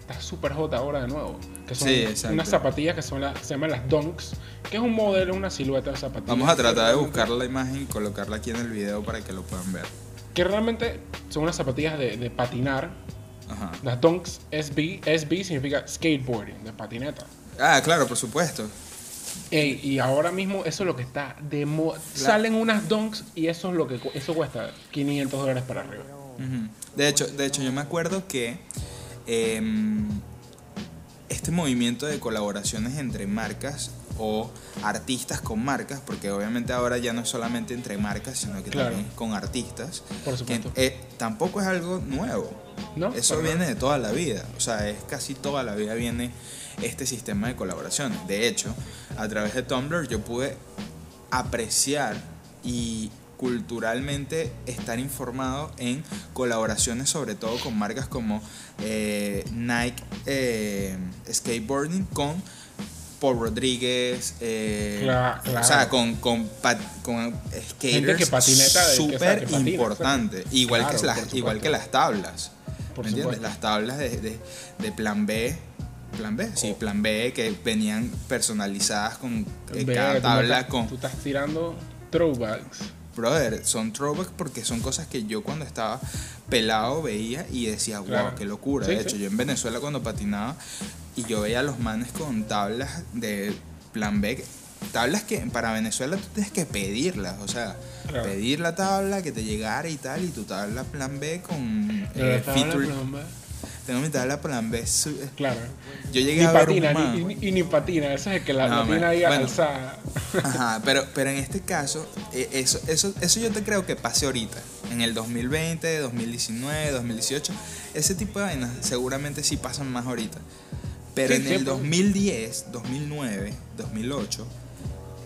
está super hot ahora de nuevo. Que son Sí, unas zapatillas que son las, se llaman las Dunks, que es un modelo, una silueta de zapatillas. Vamos a tratar de buscar la imagen y colocarla aquí en el video para que lo puedan ver. Que realmente son unas zapatillas de, de patinar. Ajá. Las Dunks SB, SB significa skateboarding, de patineta. Ah, claro, por supuesto. Ey, y ahora mismo eso es lo que está de moda. Salen unas Dunks y eso es lo que eso cuesta 500 dólares para arriba. De hecho, de hecho, yo me acuerdo que em, este movimiento de colaboraciones entre marcas o artistas con marcas, porque obviamente ahora ya no es solamente entre marcas, sino que Claro. también con artistas, Por que, supuesto. eh, tampoco es algo nuevo. ¿No? Eso viene de toda la vida, o sea, es casi toda la vida viene este sistema de colaboraciones. De hecho, a través de Tumblr yo pude apreciar y culturalmente estar informado en colaboraciones, sobre todo con marcas como eh, Nike eh, Skateboarding con Paul Rodríguez, eh, Cla- o claro. sea, con, con, con skaters que sabe súper importante, igual, Claro, que las, igual que las tablas. Por ¿Me entiendes? Las tablas de, de, de plan B. Plan B, sí, Oh. plan B que venían personalizadas con eh, cada tabla estás- con. Tú estás tirando throwbacks. Brother, son throwbacks porque son cosas que yo cuando estaba pelado veía y decía, wow, Claro. qué locura. Sí, de sí. hecho, yo en Venezuela cuando patinaba y yo veía a los manes con tablas de plan B, tablas que para Venezuela tú tienes que pedirlas, o sea, Claro. pedir la tabla que te llegara y tal, y tu tabla plan B con eh, feature. plomba. Tengo mi tabla plan B. su- Claro. Yo llegué Ni a ver patina, un ni, ni- y ni patina. Ese es el que la, No, man. ahí Bueno. alzada. Ajá, pero, pero en este caso, eh, eso, eso, eso yo te creo que pase ahorita. En el 2020, 2019, 2018. Ese tipo de vainas seguramente sí pasan más ahorita. Pero Sí, en el siempre. 2010, 2009, 2008,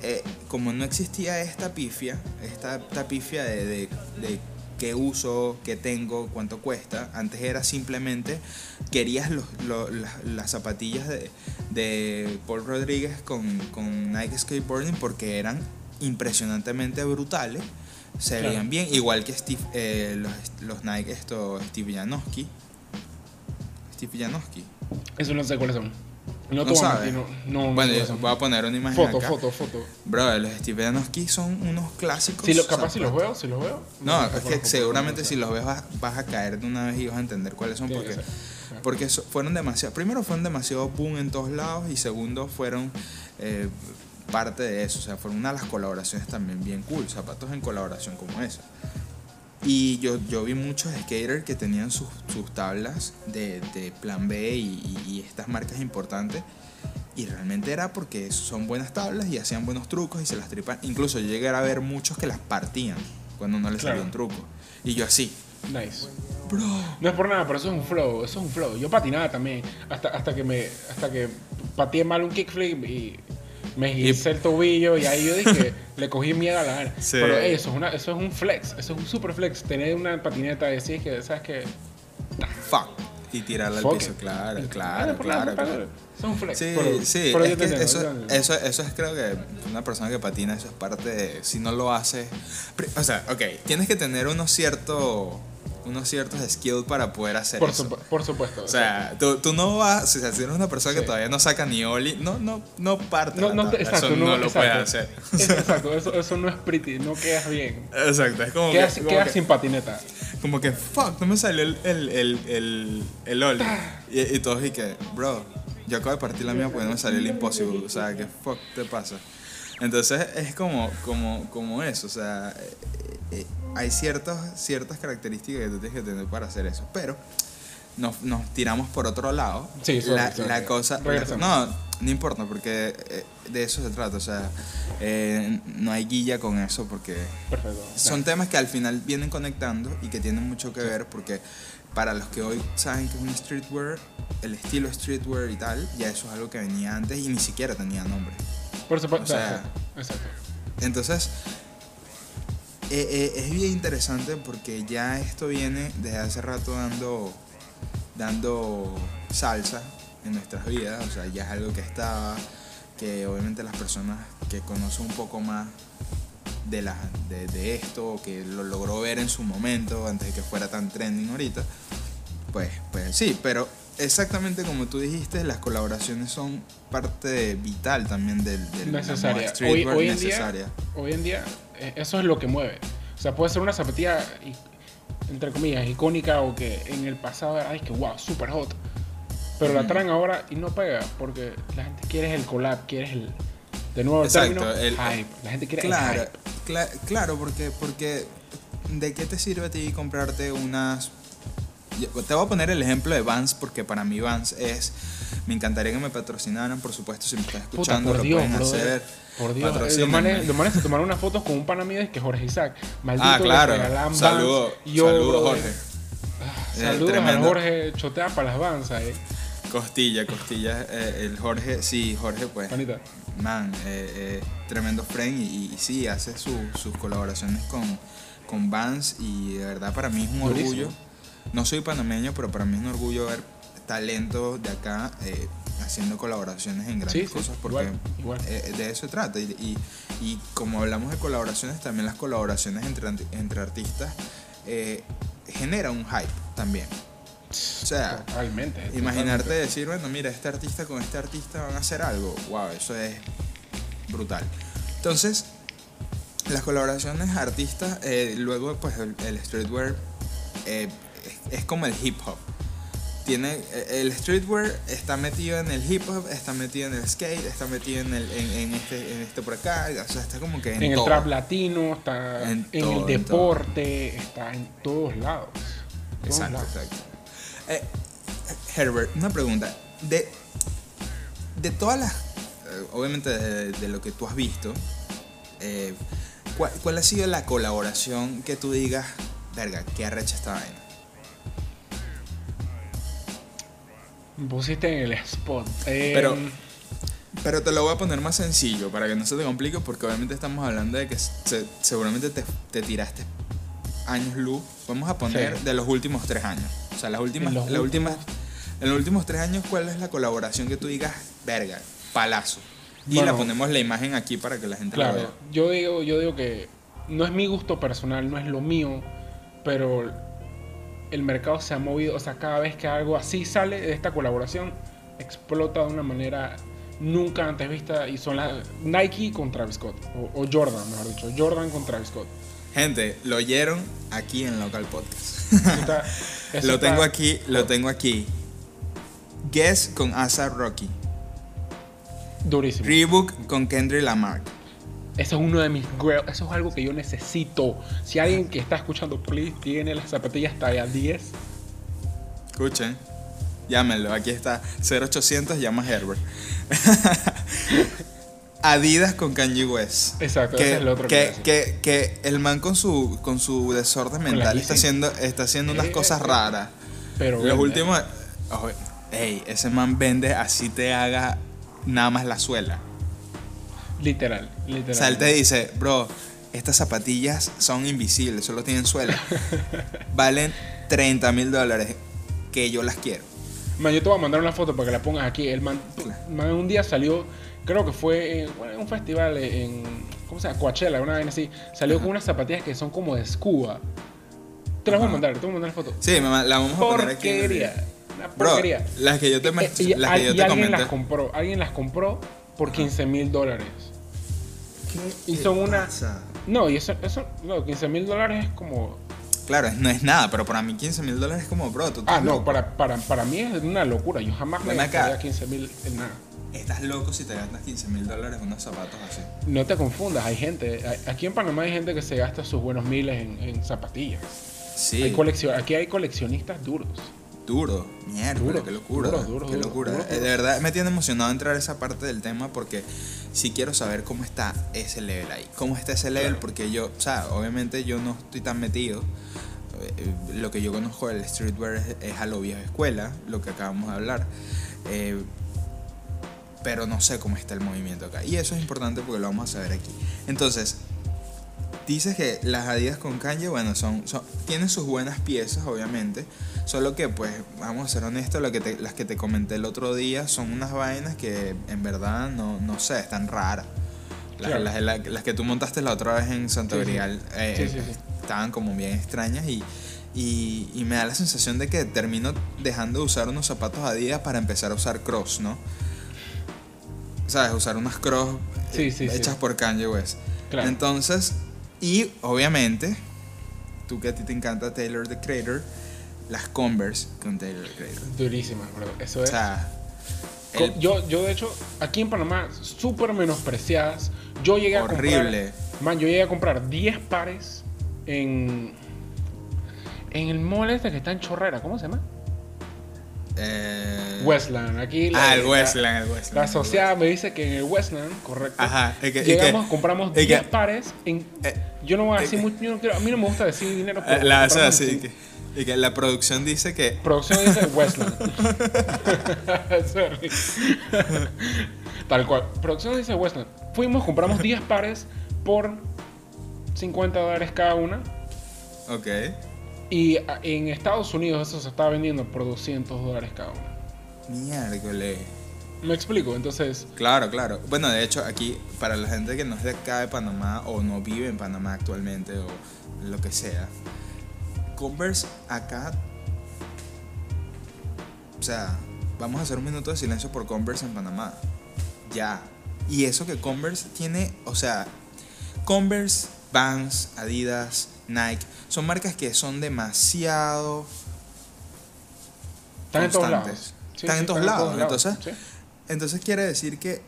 eh, como no existía esta pifia, esta, esta pifia de, de, de qué uso, qué tengo, cuánto cuesta, antes era simplemente querías los, lo- las, las zapatillas de, de Paul Rodríguez con, con Nike Skateboarding porque eran impresionantemente brutales, se Claro. veían bien, igual que Steve, eh, los, los Nike, esto, Steve Janowski. Steve Janowski. Eso no sé cuáles son. No, ¿No te voy a sabes? no, no, no bueno, yo voy a poner una imagen Foto, acá. foto, foto. Bro, los Steve Aoki son unos clásicos. Si lo, capaz si los veo, si los veo. No, es que seguramente si los ves vas, vas a caer de una vez y vas a entender cuáles son Tiene porque, porque so- fueron demasiado, primero fueron demasiado boom en todos lados y segundo fueron eh, parte de eso, o sea, fueron una de las colaboraciones también bien cool, zapatos en colaboración como esa. Y yo, yo vi muchos skaters que tenían sus, sus tablas de, de plan B y, estas marcas importantes. Y realmente era porque son buenas tablas y hacían buenos trucos y se las tripan. Incluso yo llegué a ver muchos que las partían cuando no les Claro. salía un truco. Y yo así, Nice. bro. No es por nada, pero eso es un flow, eso es un flow. Yo patinaba también, hasta, hasta que me, hasta que pateé mal un kickflip y me hice el tobillo y ahí yo dije, le cogí miedo a la gana. Sí. Pero eso es una, eso es un flex, eso es un super flex, tener una patineta y decir que, sabes que Fuck. Y tirarla al piso, it. claro, claro, claro, claro. es un flex. Sí, pero- sí, pero es que eso, eso, eso es creo que una persona que patina, eso es parte de, si no lo hace, o sea, ok, tienes que tener unos ciertos, unos ciertos skills para poder hacer por, eso. por supuesto. O sea, tú, tú no vas, o sea, si eres una persona que Sí. todavía no saca ni oli, no, no, no parte no, la no, tabla, exacto, eso no, no, lo puedes hacer. Es- exacto, eso, eso no es pretty, no quedas bien. Exacto, es como Quedas, que, como quedas que- sin patineta. Como que, fuck, no me salió el, el, el, el, el ollie. Y, y todos y que, bro, yo acabo de partir la mía porque no me salió el impossible. O sea, ¿qué fuck te pasa? Entonces es como, como, como eso. O sea, eh, eh, hay ciertos, ciertas características que tú tienes que tener para hacer eso. Pero nos, nos tiramos por otro lado. Sí, sorry, la, cosa... No, no importa porque eh, de eso se trata. O sea, eh, no hay guilla con eso porque... Perfecto. Son temas que al final vienen conectando y que tienen mucho que ver porque para los que hoy saben que es un streetwear, el estilo streetwear y tal, ya eso es algo que venía antes y ni siquiera tenía nombre. Por supuesto. o sea, exacto, exacto. Entonces, eh, eh, es bien interesante porque ya esto viene desde hace rato dando, dando salsa en nuestras vidas, o sea, ya es algo que estaba, que obviamente las personas que conocen un poco más de, la, de, de esto, que lo logró ver en su momento, antes de que fuera tan trending ahorita, pues, pues sí, pero exactamente como tú dijiste, las colaboraciones son parte vital también del, del la necesaria. Hoy, en necesaria. día, hoy en día, eh, eso es lo que mueve. O sea, puede ser una zapatilla, entre comillas, icónica o que en el pasado era, ay, que wow, super hot. Pero la traen ahora y no pega porque la gente quiere el collab, quiere el, de nuevo el Exacto, término, el- hype. La gente quiere Claro, el hype. cla- claro, porque, porque ¿de qué te sirve a ti comprarte unas... Te voy a poner el ejemplo de Vans porque para mí Vans es... Me encantaría que me patrocinaran, por supuesto, si me estás Puta, escuchando por lo Dios, pueden hacer. Por Dios, los manes, los manes se tomaron unas fotos con un pana mío es que Jorge Isaac. Maldito, Ah, claro. Saludos, brother, Jorge. ah, Eh, saludos a. Jorge, chotea para las Vans, eh. Costilla, costilla. eh, el Jorge, sí, Jorge, pues. Panita. Man, eh, eh, tremendo friend y, y sí, hace su- sus colaboraciones con, con Vans y de verdad para mí es un Durísimo. orgullo. No soy panameño, pero para mí es un orgullo ver talento de acá eh, haciendo colaboraciones en grandes Sí, sí, cosas porque igual, igual. eh, de eso se trata. Y, y- y como hablamos de colaboraciones, también las colaboraciones entre, entre artistas eh, genera un hype también. O sea, Totalmente. Imaginarte totalmente. decir, bueno, mira, este artista con este artista van a hacer algo. Wow, eso es brutal. Entonces, las colaboraciones artistas, eh, luego pues el, el streetwear eh, es, es como el hip hop. Tiene, eh, el streetwear está metido en el hip hop, está metido en el skate, está metido en, el, en, en este, en este por acá, o sea, está como que en, En, el trap latino, está En en, todo, el deporte, está en todos lados. Todos Exacto, lados. exacto. Eh, Herbert, una pregunta. De, de todas las. eh, obviamente, de, de lo que tú has visto, eh, ¿cuál, cuál ha sido la colaboración que tú digas, verga, qué arrecha esta vaina? Pusiste en el spot. Eh, Pero- Pero te lo voy a poner más sencillo para que no se te complique, porque obviamente estamos hablando de que se- seguramente te, te tiraste años luz. Vamos a poner Sí. de los últimos tres años. O sea, las últimas, las últimos- últimas, en los últimos tres años, ¿cuál es la colaboración que tú digas, verga, palazo? Y Bueno. la ponemos la imagen aquí para que la gente la vea. Claro, yo digo, yo digo que no es mi gusto personal, no es lo mío, pero el mercado se ha movido, o sea, cada vez que algo así sale de esta colaboración, explota de una manera nunca antes vista y son las Nike con Travis Scott o, o Jordan, mejor dicho, Jordan con Travis Scott. Gente, lo oyeron aquí en Local Podcast. Está- lo está- tengo aquí, lo tengo aquí. Guess con Asa Rocky. durísimo. Reebok con Kendrick Lamar. Eso es uno de mis girl- eso es algo que yo necesito. Si alguien que está escuchando, please, tiene las zapatillas talla 10, Escuchen. Llámenlo, aquí está. 0800 llama Herbert. Adidas con Kanye West. Exacto, que, ese es el otro que que, que, que el man con su, con su desorden mental está haciendo, está haciendo unas Eh, cosas raras. pero Los vende. últimos. ojo, ey, ese man vende así te haga nada más la suela. Literal, literal. O sea, él te dice, bro, estas zapatillas son invisibles, solo tienen suela. Valen 30 mil dólares, que yo las quiero. Man, yo te voy a mandar una foto para que la pongas aquí. El man, un día salió, creo que fue en, bueno, un festival en, ¿cómo se llama? Coachella, una vez así. Salió con unas zapatillas que son como de scuba. Te las voy a mandar, te voy a mandar la foto. Sí, mamá, la vamos a poner aquí. Porquería. Una Bro, porquería. las que yo te, Eh, y las que yo y te alguien comenté. las compró, alguien las compró por 15 mil dólares. ¿Qué y te son una- pasa? No, y eso, eso no, 15 mil dólares es como... Claro, no es nada, pero para mí 15 mil dólares es como, bro, tú estás Ah, no, para, para, para mí es una locura. Yo jamás me Ven acá. gastaría 15 mil en nada. Estás loco si te gastas 15 mil dólares en unos zapatos así. No te confundas, hay gente, aquí en Panamá hay gente que se gasta sus buenos miles en, en zapatillas. Sí, Hay aquí hay coleccionistas duros. Duro. Mierda, Duro, qué locura. duro, duro, qué locura. Eh. De verdad me tiene emocionado entrar a esa parte del tema porque sí quiero saber cómo está ese level ahí. Cómo está ese level Claro. porque yo, o sea, obviamente yo no estoy tan metido. Eh, eh, Lo que yo conozco del streetwear es, es a lo vieja escuela, lo que acabamos de hablar. Eh, pero no sé cómo está el movimiento acá. Y eso es importante porque lo vamos a saber aquí. Entonces, dices que las Adidas con Kanye, bueno, son, son tienen sus buenas piezas, obviamente. Solo que, pues, vamos a ser honestos, lo que te- las que te comenté el otro día son unas vainas que en verdad no, no sé, están raras. Las, Claro. las- las- las que tú montaste la otra vez en Santa Sí. Grial eh, Sí, sí, sí. estaban como bien extrañas y, y, y me da la sensación de que termino dejando de usar unos zapatos Adidas para empezar a usar cross, ¿no? ¿Sabes? Usar unas cross eh, Sí, sí, sí. hechas por Kanye West. Claro. Entonces, y obviamente, tú que a ti te encanta Taylor the Creator, las Converse con Taylor Creator. Durísimas, bro. Eso O es. sea, Co- el- Yo, yo, de hecho, aquí en Panamá, súper menospreciadas. Yo llegué a Horrible. comprar. Man, yo llegué a comprar 10 pares en. En el mall este que está en Chorrera, ¿cómo se llama? eh, Westland. Aquí Ah, el la- Westland, el Westland. La asociada me dice que en el Westland, correcto. Ajá, es que- es llegamos, que- compramos es 10 que- pares en. eh, yo no voy a es decir mucho, yo no quiero- a mí no me gusta decir dinero. Eh, pero La en- que- y que la producción dice que Producción dice Westland. Tal cual. Producción dice Westland. Fuimos, compramos 10 pares por 50 dólares cada una. Ok. Y en Estados Unidos eso se estaba vendiendo por 200 dólares cada una. Miércoles. ¿Me explico? Entonces, Claro, claro. Bueno, de hecho, aquí, para la gente que no es de acá de Panamá o no vive en Panamá actualmente o lo que sea, Converse acá. O sea, vamos a hacer un minuto de silencio por Converse en Panamá. Ya. Y eso que Converse tiene, o sea, Converse, Vans, Adidas, Nike, son marcas que son demasiado están en todos lados. Sí, Están sí, en todos lados, entonces- Sí. Entonces quiere decir que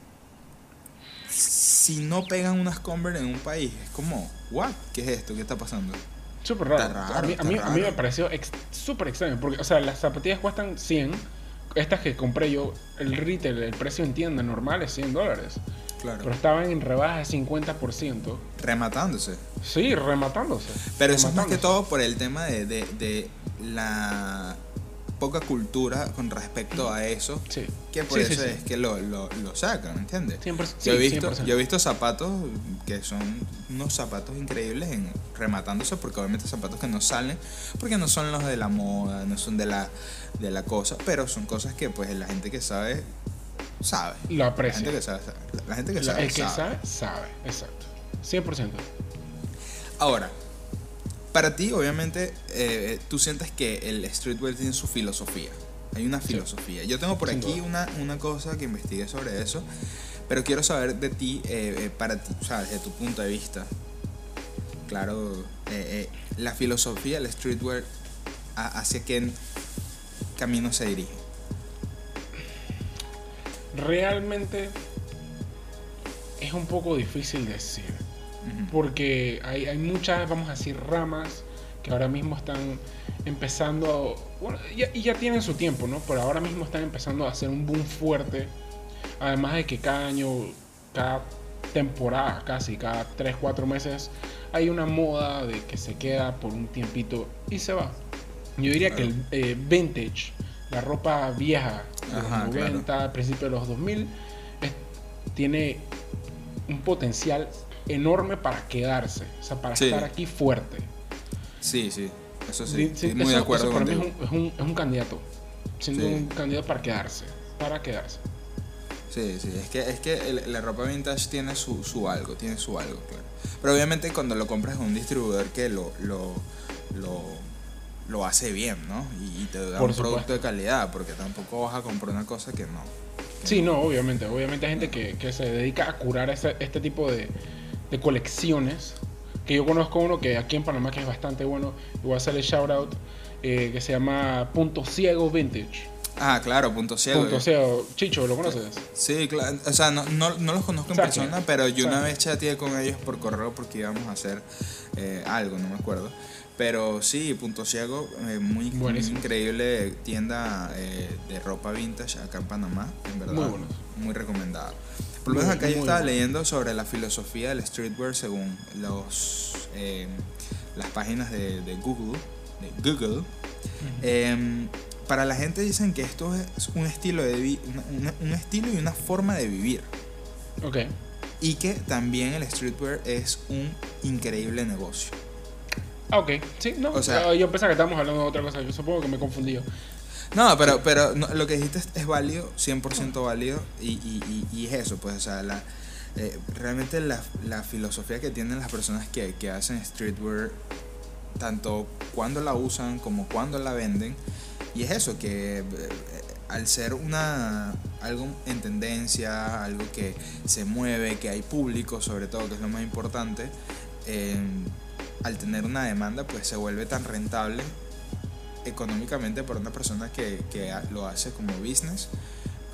si no pegan unas Converse en un país, es como, ¿what? ¿Qué es esto? ¿Qué está pasando? Súper raro. A, mí, a, mí, a mí me pareció ex- súper extraño. Porque, o sea, las zapatillas cuestan 100. Estas que compré yo, el retail, el precio en tienda normal es 100 dólares. Claro. Pero estaban en rebaja de 50%. Rematándose. Sí, rematándose. Pero eso es más que todo por el tema de, de- de la poca cultura con respecto a eso. Sí. Que por Sí, eso sí. es que lo, lo, lo sacan, ¿entiendes? 100%, yo, he visto, 100%. yo he visto zapatos que son unos zapatos increíbles en rematándose, porque obviamente zapatos que no salen, porque no son los de la moda, no son de la, de la cosa, pero son cosas que pues la gente que sabe, sabe. Lo La aprecia. gente que sabe, sabe. La gente que La- sabe, el que sabe. sabe, sabe. Exacto. 100%. Ahora, para ti, obviamente, eh, tú sientes que el streetwear tiene su filosofía. hay una filosofía. Yo tengo por Sin aquí una, una cosa que investigué sobre eso, pero quiero saber de ti, eh, eh, para ti, o sea, desde tu punto de vista. Claro, eh, eh, la filosofía del streetwear, a- ¿hacia qué camino se dirige? Realmente es un poco difícil decir. Porque hay, hay muchas, vamos a decir, ramas que ahora mismo están empezando, a- bueno, ya, y ya tienen su tiempo, ¿no? Pero ahora mismo están empezando a hacer un boom fuerte. Además de que cada año, cada temporada, casi cada 3, 4 meses, hay una moda de que se queda por un tiempito y se va. Yo diría que el eh, vintage, la ropa vieja de Ajá, los 90, principios de los 2000, es- tiene un potencial enorme para quedarse, o sea, para Sí. estar aquí fuerte. Sí, sí, eso sí, Sí, sí, estoy muy eso- de acuerdo eso para mí es un, es, un, es un candidato, siendo Sí. un candidato para quedarse, para quedarse. Sí, sí, es que, es que el- la ropa vintage tiene su, su algo, tiene su algo, claro. Pero obviamente cuando lo compras de un distribuidor que lo, lo, lo, lo hace bien, ¿no? Y, y te da Por un supuesto. producto de calidad, porque tampoco vas a comprar una cosa que no. Sí, no, obviamente, obviamente hay gente que, que se dedica a curar ese- este tipo de, de colecciones, que yo conozco uno que aquí en Panamá que es bastante bueno, y voy a hacerle shout out, eh, que se llama Punto Ciego Vintage. Ah, claro, punto ciego. Punto Ciego, Chicho, ¿lo conoces? Sí, claro. O sea, no, no, no los conozco en ¿Sabes persona, pero yo una vez chateé con ellos por correo porque íbamos a hacer eh, algo, no me acuerdo. Pero sí, Punto Ciego, eh, muy, muy increíble tienda eh, de ropa vintage acá en Panamá, en verdad. Muy buenos. Muy recomendada. Por lo menos acá yo estaba bueno. leyendo sobre la filosofía del streetwear según los eh, las páginas de, de Google. De Google. Em, para la gente dicen que esto es un estilo, de una- una- un estilo y una forma de vivir. Ok. Y que también el streetwear es un increíble negocio. Ah, ok. Sí, no. O sea- yo pensaba que estábamos hablando de otra cosa. Yo supongo que me confundí. yo. No, pero, pero no, lo que dijiste es, es válido, 100% válido. Y, y, y, y es eso, pues, o sea, la, eh, realmente la, la filosofía que tienen las personas que, que hacen streetwear, tanto cuando la usan como cuando la venden, y es eso, que eh, al ser una algo en tendencia, algo que se mueve, que hay público sobre todo, que es lo más importante, eh, al tener una demanda, pues se vuelve tan rentable económicamente para una persona que, que lo hace como business,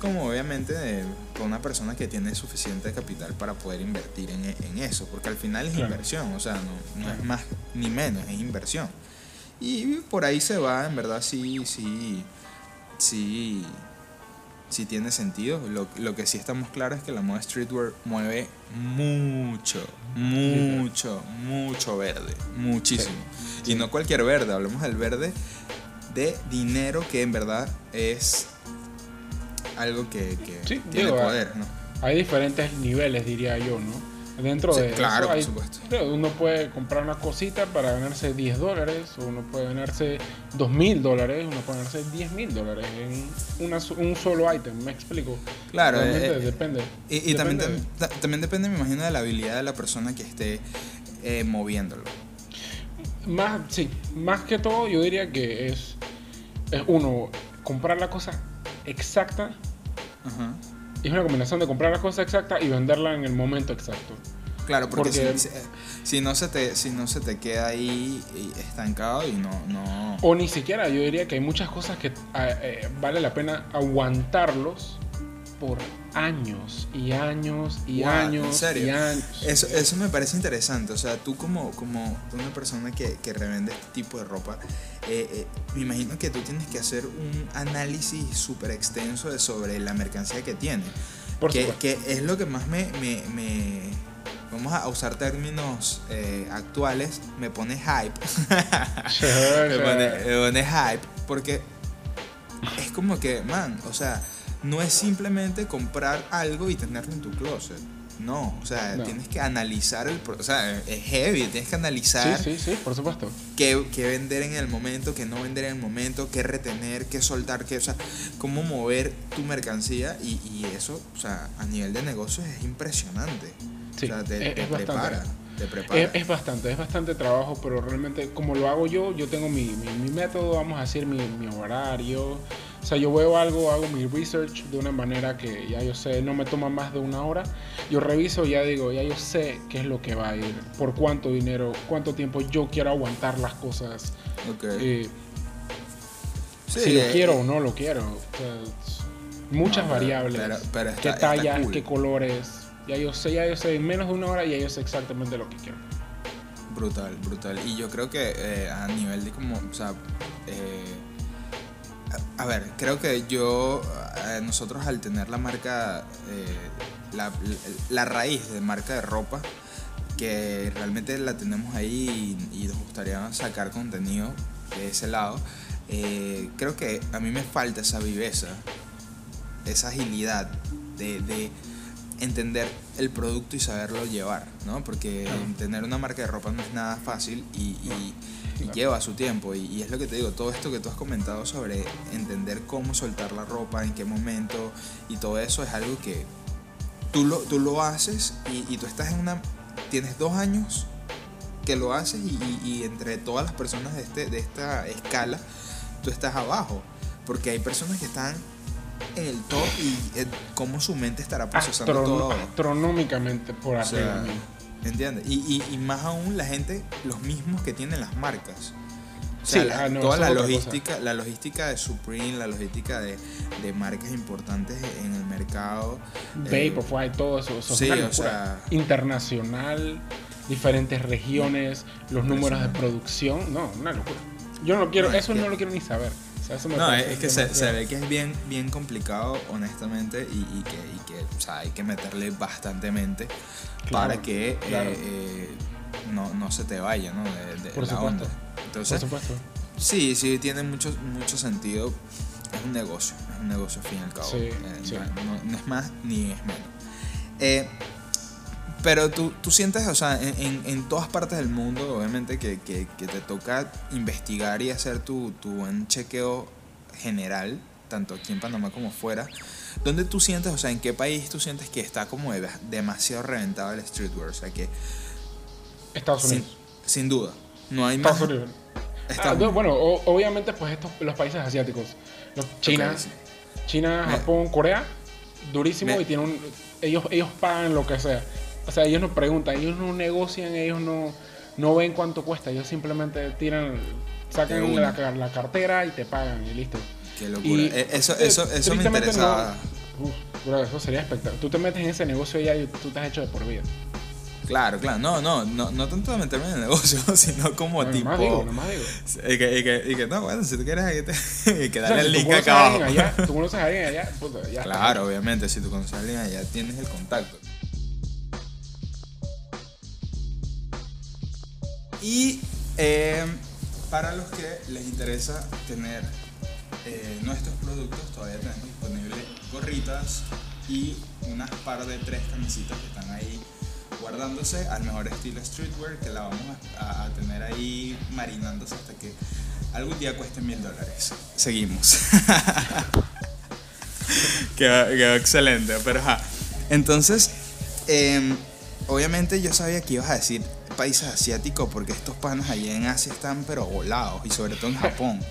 como obviamente para una persona que tiene suficiente capital para poder invertir en, en eso, porque al final es Claro. inversión, o sea, no, no es más ni menos, es inversión. Y por ahí se va, en verdad sí, sí, sí, sí tiene sentido. Lo, lo que sí estamos claros es que la moda streetwear mueve mucho, mucho, mucho verde, muchísimo. Sí. Y no cualquier verde, hablamos del verde de dinero que en verdad es algo que, que Sí, tiene digo, poder, ¿no? Hay diferentes niveles, diría yo, ¿no? Dentro Sí, de claro, eso por supuesto. uno puede comprar una cosita para ganarse 10 dólares, o uno puede ganarse 2 mil dólares, uno puede ganarse 10 mil dólares en una un solo ítem, ¿me explico? Claro, eh, eh, depende. Y, y también, Depende. ta- también depende, me imagino, de la habilidad de la persona que esté eh, moviéndolo. Más, sí, más que todo yo diría que es, es uno, comprar la cosa exacta, Ajá. Es una combinación de comprar la cosa exacta y venderla en el momento exacto. Claro, porque, Porque- si, si- si no se te, si no se te queda ahí eh, estancado y no, no. O ni siquiera, yo diría que hay muchas cosas que ah, eh, vale la pena aguantarlos por años y años y Wow, ¿en años serio? y años. Eso, eso me parece interesante. O sea, tú como, como una persona que, que revende este tipo de ropa, eh, eh, me imagino que tú tienes que hacer un análisis súper extenso de sobre la mercancía que tiene. Por que, que es lo que más me, me, me- vamos a usar términos eh, actuales, me pone hype. me, pone, me pone hype porque es como que, man, o sea, no es simplemente comprar algo y tenerlo en tu closet. No, o sea, No. tienes que analizar el... O sea, es heavy, tienes que analizar Sí, sí, sí, por supuesto. qué, qué vender en el momento, qué no vender en el momento, qué retener, qué soltar, qué, o sea, cómo mover tu mercancía y, y eso, o sea, a nivel de negocios es impresionante. Sí, o sea, te, es- te es bastante. prepara, te prepara. Es, es bastante, es bastante trabajo, pero realmente como lo hago yo, yo tengo mi, mi, mi método, vamos a decir, mi, mi horario, O sea, yo veo algo, hago mi research de una manera que ya yo sé, no me toma más de una hora. Yo reviso y ya digo, ya yo sé qué es lo que va a ir, por cuánto dinero, cuánto tiempo yo quiero aguantar las cosas. Ok. Sí, si lo eh, quiero o no lo quiero. muchas variables. Pero, qué tallas, qué colores. Ya yo sé, ya yo sé, en menos de una hora ya yo sé exactamente lo que quiero. Brutal, brutal. Y yo creo que eh, a nivel de como, o sea, eh, a, ver, creo que yo, nosotros al tener la marca, la, la, raíz de marca de ropa, que realmente la tenemos ahí y, y nos gustaría sacar contenido de ese lado, eh, creo que a mí me falta esa viveza, esa agilidad de, entender el producto y saberlo llevar, ¿no? Porque tener una marca de ropa no es nada fácil y, lleva su tiempo. Y, es lo que te digo, todo esto que tú has comentado sobre entender cómo soltar la ropa, en qué momento y todo eso es algo que tú lo, tú lo haces y, tú estás en una... Tienes dos años que lo haces y, entre todas las personas de, este, de esta escala, tú estás abajo. Porque hay personas que están en el top y cómo su mente estará procesando todo. Astronómicamente por arriba. ¿Entiendes? Y, y, más aún la gente, los mismos que tienen las marcas. O sea, ah, toda la logística, la logística de Supreme, la logística de, de marcas importantes en el mercado. Vaporfly, eh, todo eso. sí, o sea, internacional, diferentes regiones, los números de producción. No, una locura. Yo no quiero, eso no lo quiero ni saber. No, es que se, se, ve que es bien, bien complicado, honestamente, y, y, que, y que o sea, hay que meterle bastante mente para que eh, eh, no, no, se te vaya ¿no? de, Por la supuesto. onda. Entonces, Por supuesto. Sí, sí, tiene mucho, mucho sentido. Es un negocio, es un negocio al fin y al cabo. Sí, eh, sí. No, no, es más ni es menos. Eh, pero tú, tú sientes, o sea, en, en, todas partes del mundo, obviamente, que, que, que, te toca investigar y hacer tu, tu buen chequeo general, tanto aquí en Panamá como fuera. ¿Dónde tú sientes, o sea, en qué país tú sientes que está como demasiado reventado el streetwear? O sea, que... Estados Unidos. Sin, duda. No hay Estados más... Unidos. Ah, bueno, obviamente, pues estos, los países asiáticos. China, China, Japón, Corea, durísimo y tienen un, ellos, ellos pagan lo que sea. O sea, ellos no preguntan, ellos no negocian, ellos no, no ven cuánto cuesta, ellos simplemente tiran, sacan la, la, cartera y te pagan y listo. Qué locura. Eh, eso, eso, eso me interesaba. eso sería espectacular. Tú te metes en ese negocio ya y tú te has hecho de por vida. Claro, claro, no, no, no, no tanto de meterme en el negocio, sino como no, tipo. No digo, no digo. Y que, y que, y que no, bueno, si tú quieres, ahí te, y que dale el link acá abajo. Allá, tú conoces a alguien allá, puta, ya. Claro, obviamente, si tú conoces a alguien allá, tienes el contacto. Y eh, para los que les interesa tener eh, nuestros productos, todavía tenemos disponibles gorritas y unas par de tres camisitas que están ahí guardándose al mejor estilo streetwear que la vamos a, tener ahí marinándose hasta que algún día cueste mil dólares. Seguimos. quedó, excelente, pero ajá. Entonces, em, obviamente yo sabía que ibas a decir países asiáticos porque estos panos allá en Asia están pero volados y sobre todo en Japón.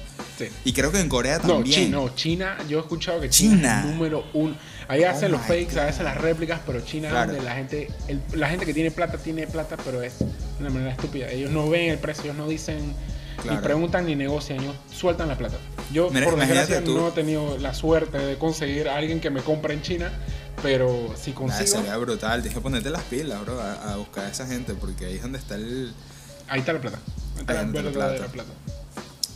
Y creo que en Corea también. No, China, yo he escuchado que China, es el número uno. Ahí oh hacen los fakes, a veces las réplicas, pero China donde la gente, la gente que tiene plata tiene plata, pero es de una manera estúpida. Ellos no ven el precio, ellos no dicen, ni preguntan ni negocian, ellos sueltan la plata. Yo, por desgracia, no he tenido la suerte de conseguir a alguien que me compre en China, pero si consigo... sería brutal, tienes que ponerte las pilas, bro, a, buscar a esa gente, porque ahí es donde está el... Ahí está la plata. Ahí está, la, plata.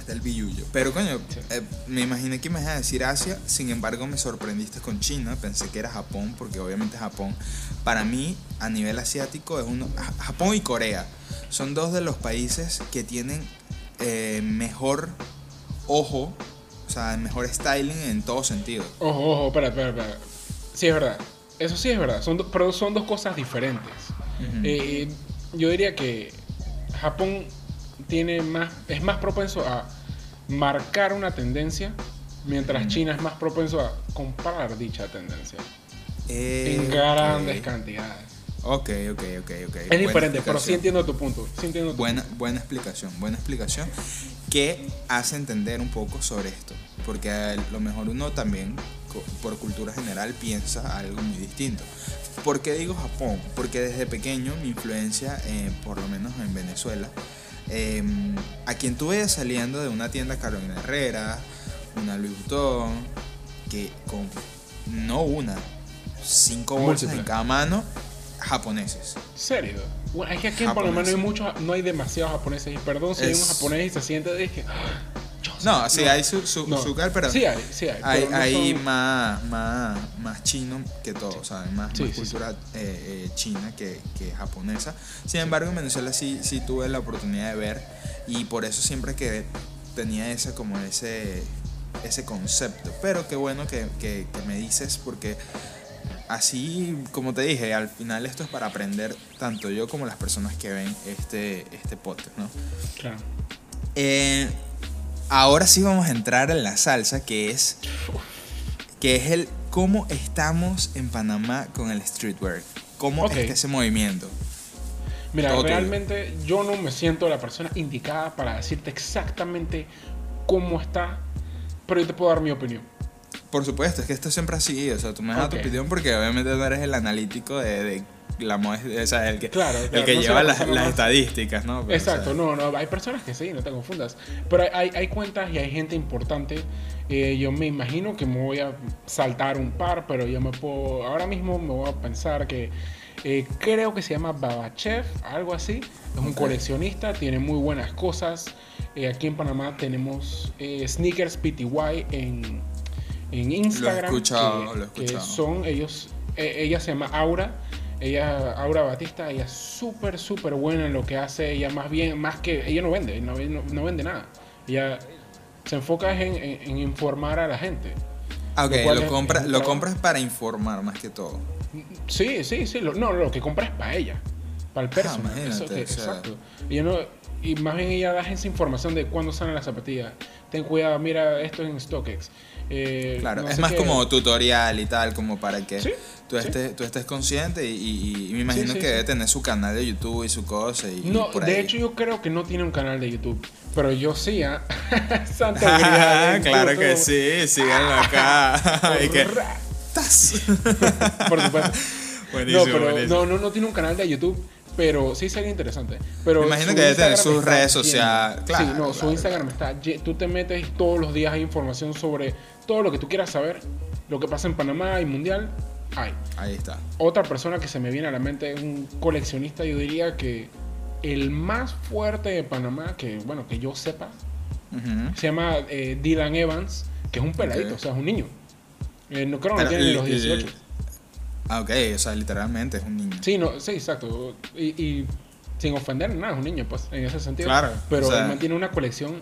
Está el billullo. Pero coño, eh, me imaginé que me ibas a decir Asia, sin embargo me sorprendiste con China, pensé que era Japón, porque obviamente Japón, para mí, a nivel asiático, es uno... Japón y Corea son dos de los países que tienen eh, mejor ojo, o sea, mejor styling en todo sentido. Ojo, ojo, espera, espera, espera. Sí, es verdad. Eso sí es verdad. Son pero son dos cosas diferentes. Eh, yo diría que Japón tiene más, es más propenso a marcar una tendencia, mientras China es más propenso a comprar dicha tendencia. en grandes cantidades. Ok, ok, ok, ok. Es diferente, pero sí entiendo tu punto. Sí buena, buena explicación, buena explicación que hace entender un poco sobre esto. porque a lo mejor uno también, por cultura general, piensa algo muy distinto. ¿Por qué digo Japón? Porque desde pequeño mi influencia, eh, por lo menos en Venezuela, eh, a quien veías saliendo de una tienda Carolina Herrera, una Louis Vuitton, que con no una, cinco bolsas en cada mano, japoneses. ¿Serio? Bueno, es que aquí en Panamá no hay Japoneses. muchos, no hay demasiados japoneses. Y perdón si hay un japonés y se siente de que. "Ah, yo No, soy-". sí hay su, su, No. su cal, pero Sí hay, sí hay. hay, no hay son- más, más, más chino que todo, ¿sabes? Más, Sí, más sí, cultura eh, eh, china que, que japonesa. Sin embargo, en Venezuela sí, sí tuve la oportunidad de ver y por eso siempre que tenía ese, como ese, ese concepto. Pero qué bueno que, que, que me dices porque así, como te dije, al final esto es para aprender tanto yo como las personas que ven este, este podcast, ¿no? Claro. Eh, ahora sí vamos a entrar en la salsa, que es, que es el cómo estamos en Panamá con el streetwear. ¿Cómo Ok. está ese movimiento? Mira, Todo tuyo. realmente yo no me siento la persona indicada para decirte exactamente cómo está, pero yo te puedo dar mi opinión. Por supuesto, es que esto siempre así, o sea, tú me das tu opinión porque obviamente tú eres el analítico de, de la o sea, el que, Claro, el claro, que no lleva la las, las estadísticas, ¿no? Pero, o sea, Exacto, no, no, hay personas que sí, no te confundas. Pero hay, hay, cuentas y hay gente importante. Eh, yo me imagino que me voy a saltar un par, pero yo me puedo. Ahora mismo me voy a pensar que. eh, creo que se llama Babachev, algo así. Es un Ok. coleccionista, tiene muy buenas cosas. Eh, aquí en Panamá tenemos eh, Sneakers PTY en, en Instagram. escuchado, que, lo he que escuchado. son ellos. eh, ella se llama Aura. Ella, Aura Batista, ella es súper, súper buena en lo que hace. Ella más bien, más que, ella no vende, no, no- no vende nada. Ella se enfoca en, en- en informar a la gente. Ah, ok, lo lo, compra- lo compras para informar más que todo. Sí, sí, sí. Lo, no, lo que compra es para ella, para el personal. Ah, imagínate, Eso que- o sea. exacto. Y, yo no- y más bien ella da esa información de cuándo salen las zapatillas. Ten cuidado, mira, esto es en StockX. Eh, Claro, no es más qué. como tutorial y tal, como para que Sí, tú, estés, tú estés consciente y, y- y me imagino que debe tener su canal de YouTube y su cosa. Y, No, por de ahí. hecho yo creo que no tiene un canal de YouTube, pero yo sí, ¿ah? Santa grial en claro que sí, síganlo acá. y que. Por supuesto. buenísimo, no, pero buenísimo. no, no, no tiene un canal de YouTube, pero sí sería interesante. Pero Me imagino su que debe tener sus está redes sociales, claro, Sí, no, su claro, Instagram está lle- Tú te metes todos los días hay información sobre todo lo que tú quieras saber, lo que pasa en Panamá y mundial, hay. Ahí está. Otra persona que se me viene a la mente es un coleccionista, yo diría que el más fuerte de Panamá, que bueno, que yo sepa, se llama eh, Dylan Evans, que es un peladito, o sea, es un niño. Eh, no creo que no tiene el- los 18. el- Ah, ok, o sea, literalmente es un niño. Sí, no, sí, exacto. Y, y sin ofender nada, es un niño, pues, en ese sentido. Claro, Pero o sea- él mantiene una colección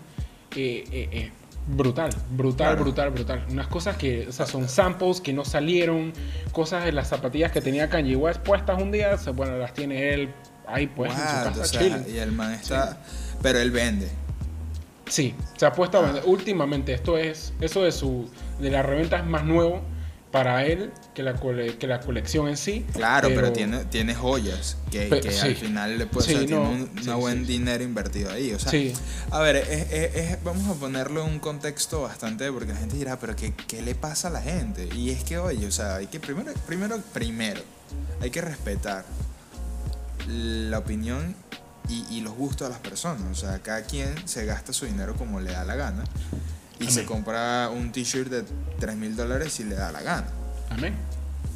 eh, brutal, brutal, Claro. brutal, brutal. Unas cosas que, o sea, son samples que no salieron, cosas de las zapatillas que tenía Kanye West puestas un día, bueno, las tiene él ahí pues en su casa O sea, y el man está. Pero él vende. Sí, se ha puesto a Ah. vender. Últimamente, esto es, eso de su, de la reventa es más nuevo para él que la, cole- que la colección en sí. Claro, pero, tiene, tiene joyas que, Pe- que sí. al final le puede, o Sí, sea, tiene no, un sí, buen dinero invertido ahí. O sea, Sí. a ver, es- es- es- vamos a ponerlo en un contexto bastante, porque la gente dirá, pero ¿qué, ¿qué le pasa a la gente? Y es que, oye, o sea, hay que primero, primero, primero, hay que respetar la opinión y, y los gustos de las personas. O sea, cada quien se gasta su dinero como le da la gana y se Amén. compra un t-shirt de 3 mil dólares si le da la gana. Amén.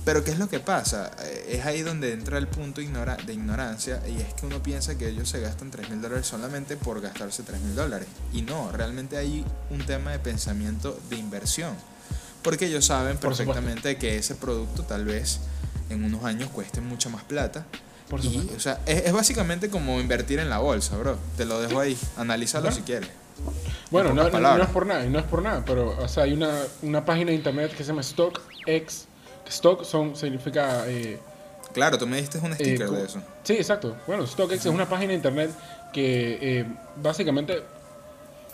Pero ¿qué es lo que pasa? Eh, Es ahí donde entra el punto ignora- de ignorancia y es que uno piensa que ellos se gastan 3 mil dólares solamente por gastarse 3 mil dólares. Y no, realmente hay un tema de pensamiento de inversión. Porque ellos saben Por supuesto. perfectamente que ese producto tal vez en unos años cueste mucha más plata. Por y, o sea, es, es básicamente como invertir en la bolsa, bro. Te lo dejo ahí. Analízalo si quieres. Bueno, En no, no- no es por nada, no es por nada, pero o sea, hay una, una página de internet que se llama StockX. Stock son, significa... eh, Claro, tú me diste un sticker co- de eso. Sí, exacto. Bueno, StockX es una página de internet que eh, básicamente